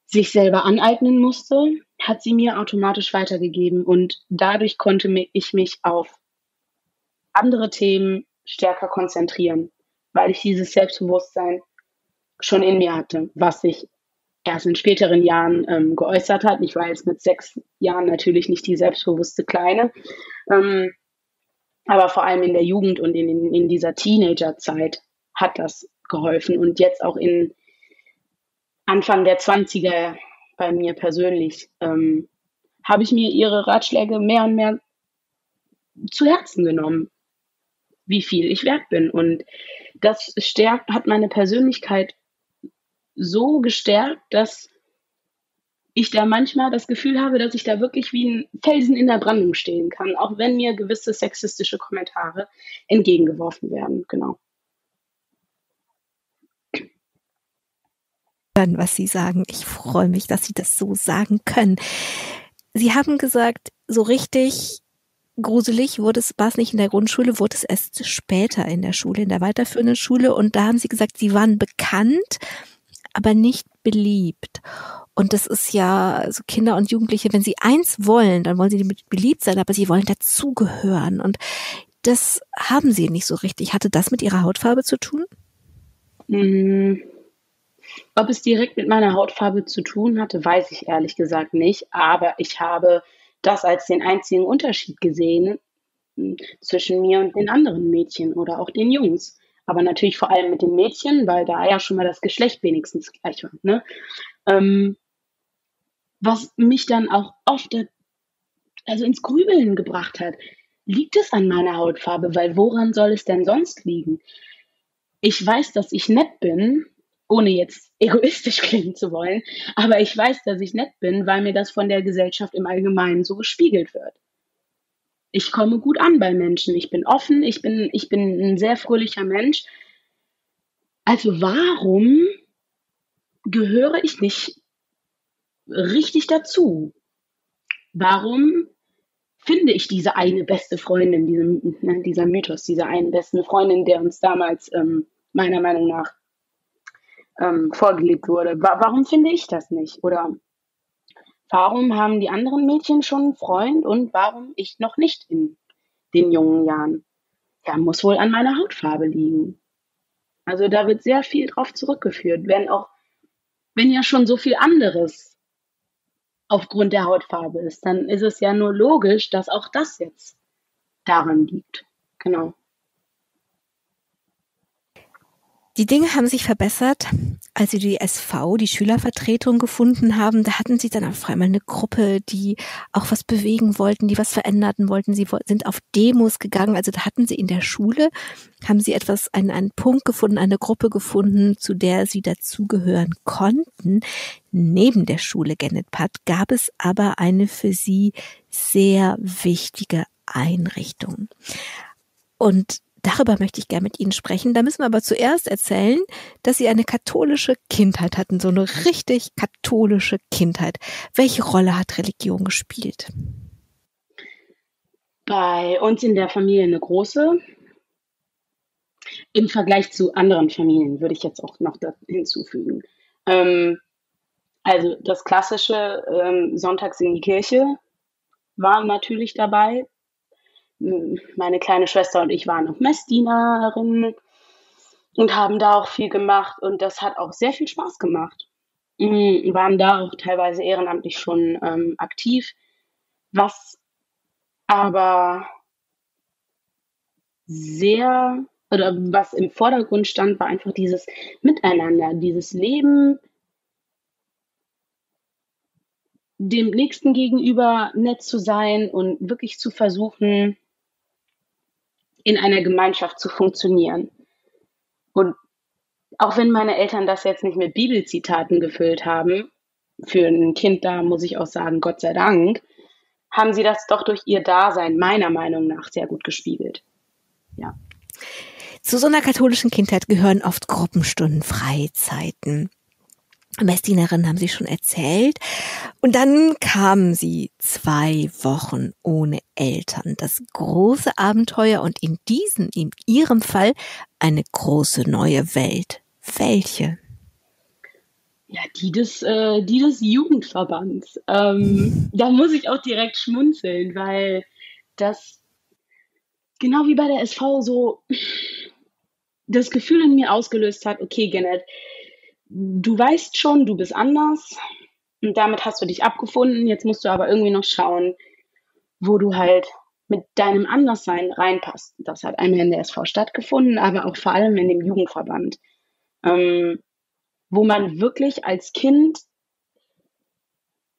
sich selber aneignen musste, hat sie mir automatisch weitergegeben. Und dadurch konnte ich mich auf andere Themen stärker konzentrieren, weil ich dieses Selbstbewusstsein schon in mir hatte, was sich erst in späteren Jahren ähm, geäußert hat. Ich war jetzt mit sechs Jahren natürlich nicht die selbstbewusste Kleine, ähm, aber vor allem in der Jugend und in, in, dieser Teenagerzeit hat das geholfen und jetzt auch in Anfang der 20er bei mir persönlich ähm, habe ich mir ihre Ratschläge mehr und mehr zu Herzen genommen, wie viel ich wert bin. Und das stärkt, hat meine Persönlichkeit so gestärkt, dass ich da manchmal das Gefühl habe, dass ich da wirklich wie ein Felsen in der Brandung stehen kann, auch wenn mir gewisse sexistische Kommentare entgegengeworfen werden. Genau. was Sie sagen. Ich freue mich, dass Sie das so sagen können. Sie haben gesagt, so richtig gruselig wurde es, war es nicht in der Grundschule, wurde es erst später in der Schule, in der weiterführenden Schule. Und da haben Sie gesagt, Sie waren bekannt aber nicht beliebt. Und das ist ja, also Kinder und Jugendliche, wenn sie eins wollen, dann wollen sie beliebt sein, aber sie wollen dazugehören. Und das haben sie nicht so richtig. Hatte das mit ihrer Hautfarbe zu tun? Mm. Ob es direkt mit meiner Hautfarbe zu tun hatte, weiß ich ehrlich gesagt nicht. Aber ich habe das als den einzigen Unterschied gesehen hm, zwischen mir und den anderen Mädchen oder auch den Jungs. Aber natürlich vor allem mit den Mädchen, weil da ja schon mal das Geschlecht wenigstens gleich war. Ne? Ähm, was mich dann auch oft also ins Grübeln gebracht hat. Liegt es an meiner Hautfarbe? Weil woran soll es denn sonst liegen? Ich weiß, dass ich nett bin, ohne jetzt egoistisch klingen zu wollen, aber ich weiß, dass ich nett bin, weil mir das von der Gesellschaft im Allgemeinen so gespiegelt wird. Ich komme gut an bei Menschen, ich bin offen, ich bin, ich bin ein sehr fröhlicher Mensch. Also warum gehöre ich nicht richtig dazu? Warum finde ich diese eine beste Freundin, diese, ne, dieser Mythos, diese eine beste Freundin, der uns damals ähm, meiner Meinung nach ähm, vorgelebt wurde. Wa warum finde ich das nicht? Oder warum haben die anderen Mädchen schon einen Freund und warum ich noch nicht in den jungen Jahren? Ja, muss wohl an meiner Hautfarbe liegen. Also da wird sehr viel drauf zurückgeführt, wenn auch, wenn ja schon so viel anderes aufgrund der Hautfarbe ist, dann ist es ja nur logisch, dass auch das jetzt daran liegt. Genau. Die Dinge haben sich verbessert, als sie die SV, die Schülervertretung gefunden haben. Da hatten sie dann auf einmal eine Gruppe, die auch was bewegen wollten, die was verändern wollten. Sie sind auf Demos gegangen. Also da hatten sie in der Schule, haben sie etwas, einen, einen Punkt gefunden, eine Gruppe gefunden, zu der sie dazugehören konnten. Neben der Schule Genetpat gab es aber eine für sie sehr wichtige Einrichtung. Und Darüber möchte ich gerne mit Ihnen sprechen. Da müssen wir aber zuerst erzählen, dass Sie eine katholische Kindheit hatten, so eine richtig katholische Kindheit. Welche Rolle hat Religion gespielt? Bei uns in der Familie eine große. Im Vergleich zu anderen Familien würde ich jetzt auch noch hinzufügen. Ähm, also das klassische ähm, Sonntags in die Kirche war natürlich dabei meine kleine Schwester und ich waren noch Messdienerinnen und haben da auch viel gemacht und das hat auch sehr viel Spaß gemacht. Wir waren da auch teilweise ehrenamtlich schon ähm, aktiv, was aber sehr oder was im Vordergrund stand, war einfach dieses Miteinander, dieses Leben dem Nächsten gegenüber nett zu sein und wirklich zu versuchen, in einer Gemeinschaft zu funktionieren. Und auch wenn meine Eltern das jetzt nicht mit Bibelzitaten gefüllt haben, für ein Kind da muss ich auch sagen, Gott sei Dank, haben sie das doch durch ihr Dasein meiner Meinung nach sehr gut gespiegelt. Ja. Zu so einer katholischen Kindheit gehören oft Gruppenstunden, Freizeiten. Messdienerin haben Sie schon erzählt. Und dann kamen Sie zwei Wochen ohne Eltern. Das große Abenteuer und in diesem, in Ihrem Fall, eine große neue Welt. Welche? Ja, die des, äh, die des Jugendverbands. Ähm, da muss ich auch direkt schmunzeln, weil das genau wie bei der SV so das Gefühl in mir ausgelöst hat, okay, Janet, du weißt schon, du bist anders und damit hast du dich abgefunden. Jetzt musst du aber irgendwie noch schauen, wo du halt mit deinem Anderssein reinpasst. Das hat einmal in der SV stattgefunden, aber auch vor allem in dem Jugendverband, ähm, wo man wirklich als Kind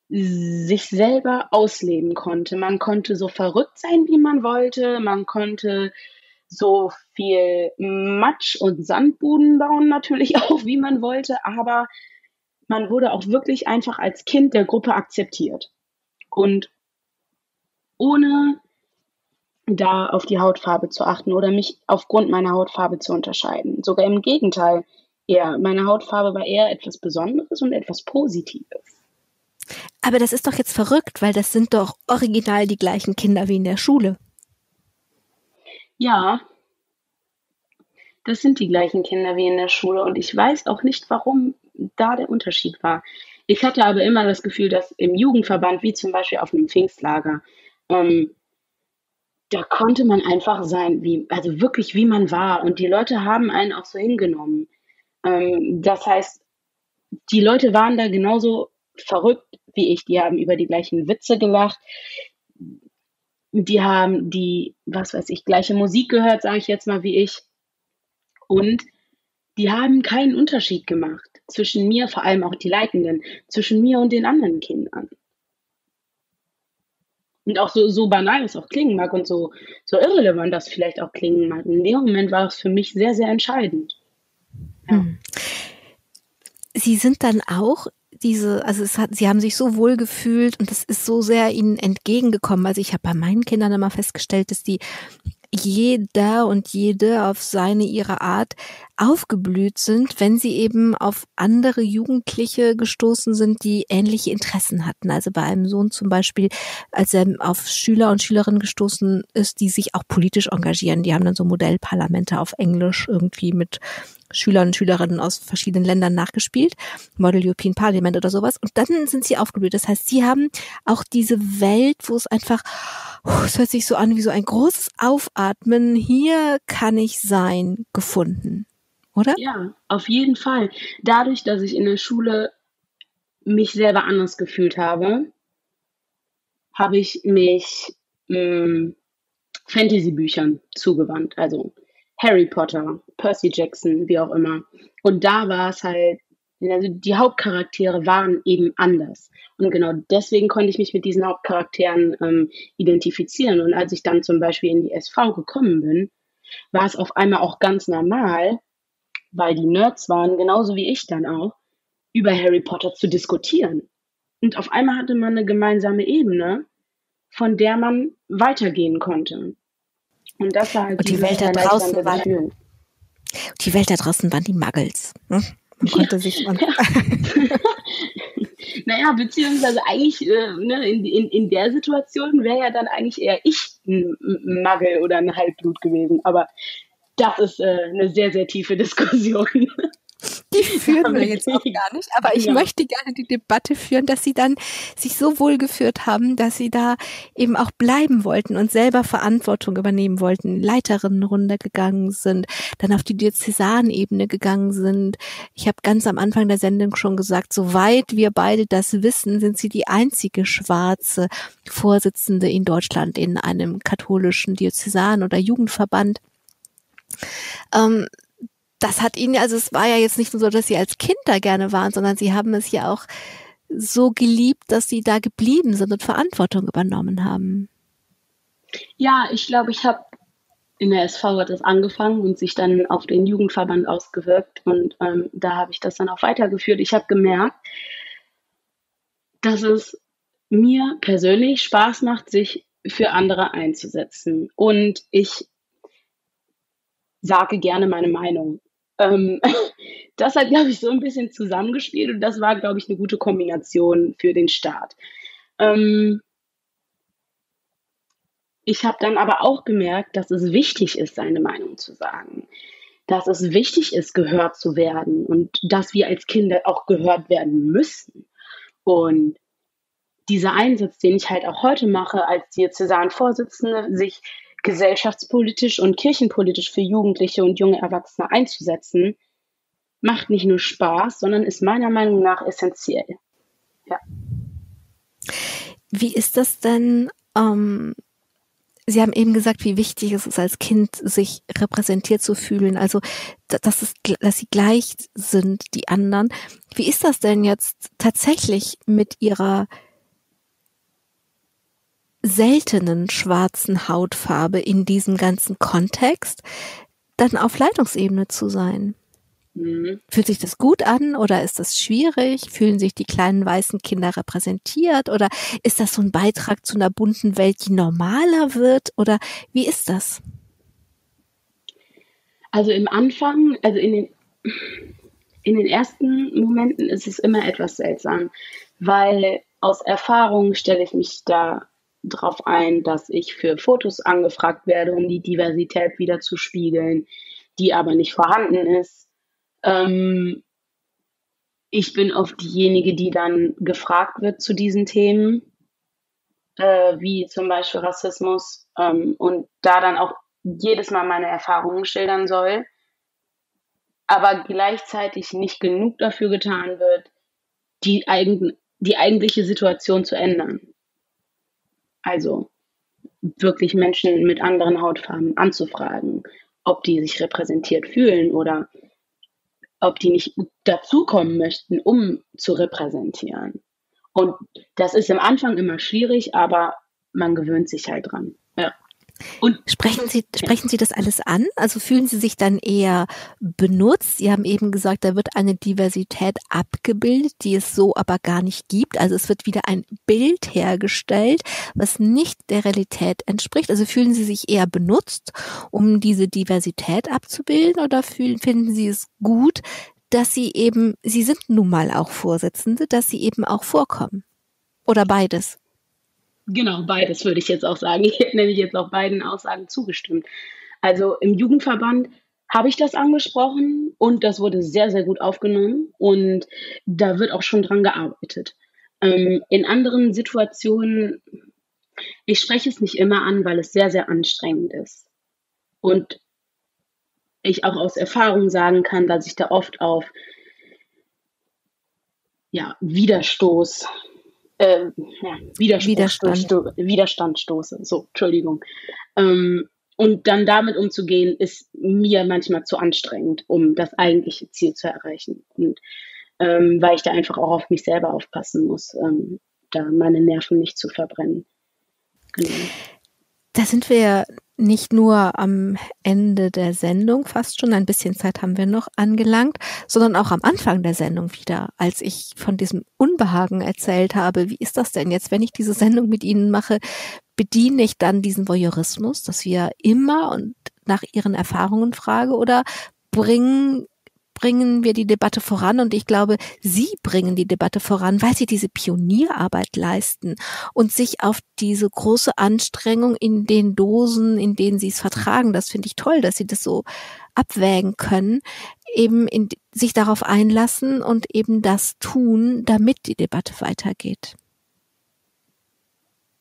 sich selber ausleben konnte. Man konnte so verrückt sein, wie man wollte. Man konnte so viel Matsch und Sandbuden bauen natürlich auch, wie man wollte, aber man wurde auch wirklich einfach als Kind der Gruppe akzeptiert. Und ohne da auf die Hautfarbe zu achten oder mich aufgrund meiner Hautfarbe zu unterscheiden. Sogar im Gegenteil, eher, meine Hautfarbe war eher etwas Besonderes und etwas Positives. Aber das ist doch jetzt verrückt, weil das sind doch original die gleichen Kinder wie in der Schule. Ja, das sind die gleichen Kinder wie in der Schule und ich weiß auch nicht, warum da der Unterschied war. Ich hatte aber immer das Gefühl, dass im Jugendverband, wie zum Beispiel auf einem Pfingstlager, ähm, da konnte man einfach sein, wie, also wirklich wie man war. Und die Leute haben einen auch so hingenommen. Ähm, das heißt, die Leute waren da genauso verrückt wie ich. Die haben über die gleichen Witze gelacht. Die haben die, was weiß ich, gleiche Musik gehört, sage ich jetzt mal wie ich. Und die haben keinen Unterschied gemacht zwischen mir, vor allem auch die Leitenden, zwischen mir und den anderen Kindern. Und auch so, so banal es auch klingen mag und so, so irrelevant das vielleicht auch klingen mag. In dem Moment war es für mich sehr, sehr entscheidend. Ja. Hm. Sie sind dann auch diese, also es hat, sie haben sich so wohl gefühlt und das ist so sehr ihnen entgegengekommen. Also ich habe bei meinen Kindern immer festgestellt, dass die jeder und jede auf seine ihre Art aufgeblüht sind, wenn sie eben auf andere Jugendliche gestoßen sind, die ähnliche Interessen hatten. Also bei einem Sohn zum Beispiel, als er auf Schüler und Schülerinnen gestoßen ist, die sich auch politisch engagieren. Die haben dann so Modellparlamente auf Englisch irgendwie mit Schülern und Schülerinnen aus verschiedenen Ländern nachgespielt, Model European Parliament oder sowas. Und dann sind sie aufgeblüht. Das heißt, sie haben auch diese Welt, wo es einfach, es hört sich so an wie so ein großes Aufatmen, hier kann ich sein, gefunden. Oder? Ja, auf jeden Fall. Dadurch, dass ich in der Schule mich selber anders gefühlt habe, habe ich mich hm, Fantasy-Büchern zugewandt. Also Harry Potter, Percy Jackson, wie auch immer. Und da war es halt, also die Hauptcharaktere waren eben anders. Und genau deswegen konnte ich mich mit diesen Hauptcharakteren ähm, identifizieren. Und als ich dann zum Beispiel in die SV gekommen bin, war es auf einmal auch ganz normal, weil die Nerds waren, genauso wie ich dann auch, über Harry Potter zu diskutieren. Und auf einmal hatte man eine gemeinsame Ebene, von der man weitergehen konnte. Und das war halt und die Welt da draußen war, die Welt da draußen waren die Muggles. Ne? Man konnte ja. sich man naja, beziehungsweise eigentlich äh, ne, in, in, in der Situation wäre ja dann eigentlich eher ich ein Muggle oder ein Halbblut gewesen. Aber das ist äh, eine sehr, sehr tiefe Diskussion. Die führen wir jetzt auch gar nicht. Aber ich ja. möchte gerne die Debatte führen, dass sie dann sich so wohl geführt haben, dass sie da eben auch bleiben wollten und selber Verantwortung übernehmen wollten, Leiterinnenrunde gegangen sind, dann auf die Diözesanebene gegangen sind. Ich habe ganz am Anfang der Sendung schon gesagt, soweit wir beide das wissen, sind sie die einzige schwarze Vorsitzende in Deutschland in einem katholischen Diözesan oder Jugendverband. Ähm, das hat ihnen, also es war ja jetzt nicht nur so, dass sie als Kind da gerne waren, sondern sie haben es ja auch so geliebt, dass sie da geblieben sind und Verantwortung übernommen haben. Ja, ich glaube, ich habe in der SV hat es angefangen und sich dann auf den Jugendverband ausgewirkt und ähm, da habe ich das dann auch weitergeführt. Ich habe gemerkt, dass es mir persönlich Spaß macht, sich für andere einzusetzen und ich sage gerne meine Meinung. Ähm, das hat, glaube ich, so ein bisschen zusammengespielt und das war, glaube ich, eine gute Kombination für den Start. Ähm, ich habe dann aber auch gemerkt, dass es wichtig ist, seine Meinung zu sagen. Dass es wichtig ist, gehört zu werden und dass wir als Kinder auch gehört werden müssen. Und dieser Einsatz, den ich halt auch heute mache als Diözesan-Vorsitzende, sich gesellschaftspolitisch und kirchenpolitisch für Jugendliche und junge Erwachsene einzusetzen, macht nicht nur Spaß, sondern ist meiner Meinung nach essentiell. Ja. Wie ist das denn? Ähm, Sie haben eben gesagt, wie wichtig es ist, als Kind sich repräsentiert zu fühlen, also dass, es, dass sie gleich sind, die anderen. Wie ist das denn jetzt tatsächlich mit Ihrer seltenen schwarzen Hautfarbe in diesem ganzen Kontext dann auf Leitungsebene zu sein. Mhm. Fühlt sich das gut an oder ist das schwierig? Fühlen sich die kleinen weißen Kinder repräsentiert oder ist das so ein Beitrag zu einer bunten Welt, die normaler wird oder wie ist das? Also im Anfang, also in den, in den ersten Momenten ist es immer etwas seltsam, weil aus Erfahrung stelle ich mich da darauf ein, dass ich für Fotos angefragt werde, um die Diversität wieder zu spiegeln, die aber nicht vorhanden ist. Ähm, ich bin oft diejenige, die dann gefragt wird zu diesen Themen, äh, wie zum Beispiel Rassismus, ähm, und da dann auch jedes Mal meine Erfahrungen schildern soll. aber gleichzeitig nicht genug dafür getan wird, die, eigen, die eigentliche Situation zu ändern. Also wirklich Menschen mit anderen Hautfarben anzufragen, ob die sich repräsentiert fühlen oder ob die nicht dazukommen möchten, um zu repräsentieren. Und das ist am Anfang immer schwierig, aber man gewöhnt sich halt dran. Ja. Und sprechen Sie, sprechen Sie das alles an? Also fühlen Sie sich dann eher benutzt? Sie haben eben gesagt, da wird eine Diversität abgebildet, die es so aber gar nicht gibt. Also es wird wieder ein Bild hergestellt, was nicht der Realität entspricht. Also fühlen Sie sich eher benutzt, um diese Diversität abzubilden oder fühlen, finden Sie es gut, dass Sie eben, Sie sind nun mal auch Vorsitzende, dass Sie eben auch vorkommen? Oder beides? Genau, beides würde ich jetzt auch sagen. Ich hätte nämlich jetzt auch beiden Aussagen zugestimmt. Also im Jugendverband habe ich das angesprochen und das wurde sehr, sehr gut aufgenommen und da wird auch schon dran gearbeitet. Ähm, in anderen Situationen, ich spreche es nicht immer an, weil es sehr, sehr anstrengend ist. Und ich auch aus Erfahrung sagen kann, dass ich da oft auf ja, Widerstoß äh, ja, Widerstand. Sto Widerstand stoße. So, Entschuldigung. Ähm, und dann damit umzugehen, ist mir manchmal zu anstrengend, um das eigentliche Ziel zu erreichen. Und ähm, weil ich da einfach auch auf mich selber aufpassen muss, ähm, da meine Nerven nicht zu verbrennen. Genau. Da sind wir nicht nur am Ende der Sendung fast schon, ein bisschen Zeit haben wir noch angelangt, sondern auch am Anfang der Sendung wieder, als ich von diesem Unbehagen erzählt habe. Wie ist das denn jetzt, wenn ich diese Sendung mit Ihnen mache? Bediene ich dann diesen Voyeurismus, dass wir immer und nach Ihren Erfahrungen frage oder bringen bringen wir die Debatte voran und ich glaube, Sie bringen die Debatte voran, weil Sie diese Pionierarbeit leisten und sich auf diese große Anstrengung in den Dosen, in denen Sie es vertragen, das finde ich toll, dass Sie das so abwägen können, eben in, sich darauf einlassen und eben das tun, damit die Debatte weitergeht.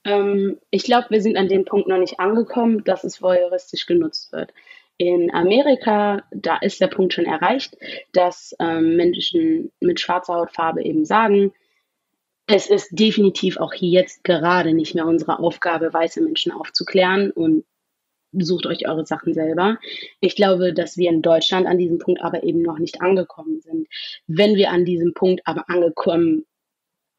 Ähm, ich glaube, wir sind an dem Punkt noch nicht angekommen, dass es voyeuristisch genutzt wird. In Amerika, da ist der Punkt schon erreicht, dass ähm, Menschen mit schwarzer Hautfarbe eben sagen, es ist definitiv auch jetzt gerade nicht mehr unsere Aufgabe, weiße Menschen aufzuklären und sucht euch eure Sachen selber. Ich glaube, dass wir in Deutschland an diesem Punkt aber eben noch nicht angekommen sind. Wenn wir an diesem Punkt aber angekommen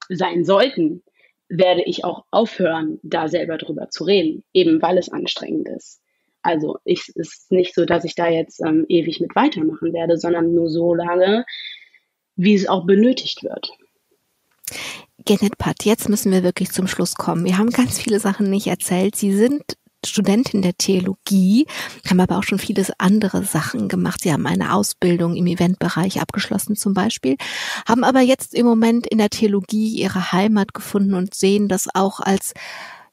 sein sollten, werde ich auch aufhören, da selber drüber zu reden, eben weil es anstrengend ist. Also es ist nicht so, dass ich da jetzt ähm, ewig mit weitermachen werde, sondern nur so lange, wie es auch benötigt wird. Genet Pat, jetzt müssen wir wirklich zum Schluss kommen. Wir haben ganz viele Sachen nicht erzählt. Sie sind Studentin der Theologie, haben aber auch schon viele andere Sachen gemacht. Sie haben eine Ausbildung im Eventbereich abgeschlossen zum Beispiel, haben aber jetzt im Moment in der Theologie ihre Heimat gefunden und sehen das auch als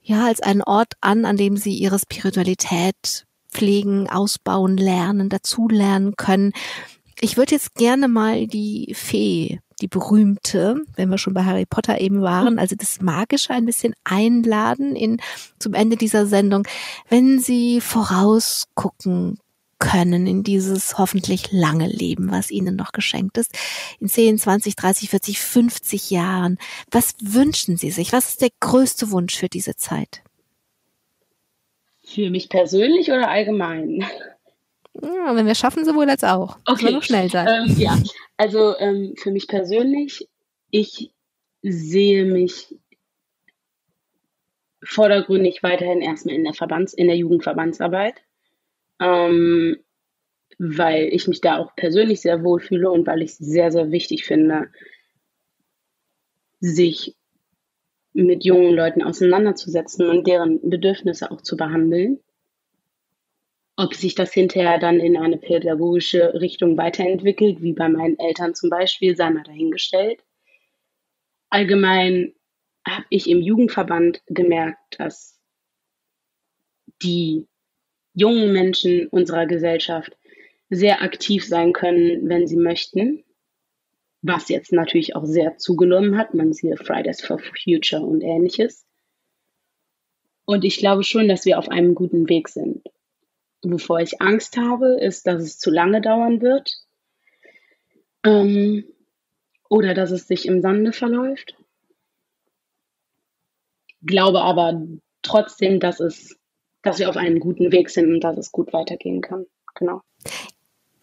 ja, als einen Ort an, an dem sie ihre Spiritualität pflegen, ausbauen, lernen, dazulernen können. Ich würde jetzt gerne mal die Fee, die berühmte, wenn wir schon bei Harry Potter eben waren, also das Magische ein bisschen einladen in, zum Ende dieser Sendung, wenn Sie vorausgucken können in dieses hoffentlich lange Leben, was ihnen noch geschenkt ist, in 10, 20, 30, 40, 50 Jahren. Was wünschen Sie sich? Was ist der größte Wunsch für diese Zeit? Für mich persönlich oder allgemein? Ja, wenn wir schaffen, sowohl als auch. Okay. noch schnell sein. Ähm, ja, also ähm, für mich persönlich, ich sehe mich vordergründig weiterhin erstmal in der Verbands, in der Jugendverbandsarbeit ähm, weil ich mich da auch persönlich sehr wohl fühle und weil ich es sehr, sehr wichtig finde, sich mit jungen Leuten auseinanderzusetzen und deren Bedürfnisse auch zu behandeln. Ob sich das hinterher dann in eine pädagogische Richtung weiterentwickelt, wie bei meinen Eltern zum Beispiel, sei mal dahingestellt. Allgemein habe ich im Jugendverband gemerkt, dass die jungen Menschen unserer Gesellschaft sehr aktiv sein können, wenn sie möchten. Was jetzt natürlich auch sehr zugenommen hat. Man sieht Fridays for Future und ähnliches. Und ich glaube schon, dass wir auf einem guten Weg sind. Wovor ich Angst habe, ist, dass es zu lange dauern wird, Ähm, oder dass es sich im Sande verläuft. Glaube aber trotzdem, dass es, dass wir auf einem guten Weg sind und dass es gut weitergehen kann. Genau.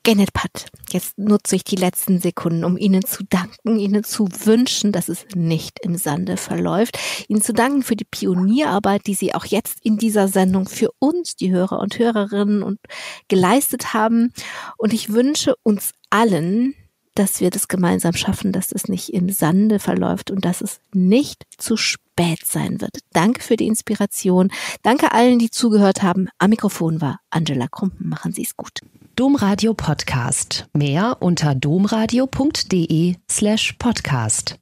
Genet Pat, jetzt nutze ich die letzten Sekunden, um Ihnen zu danken, Ihnen zu wünschen, dass es nicht im Sande verläuft, Ihnen zu danken für die Pionierarbeit, die Sie auch jetzt in dieser Sendung für uns, die Hörer und Hörerinnen und geleistet haben. Und ich wünsche uns allen, dass wir das gemeinsam schaffen, dass es nicht im Sande verläuft und dass es nicht zu spät sein wird. Danke für die Inspiration. Danke allen, die zugehört haben. Am Mikrofon war Angela Krumpen. Machen Sie es gut. Domradio Podcast. Mehr unter domradio.de slash podcast.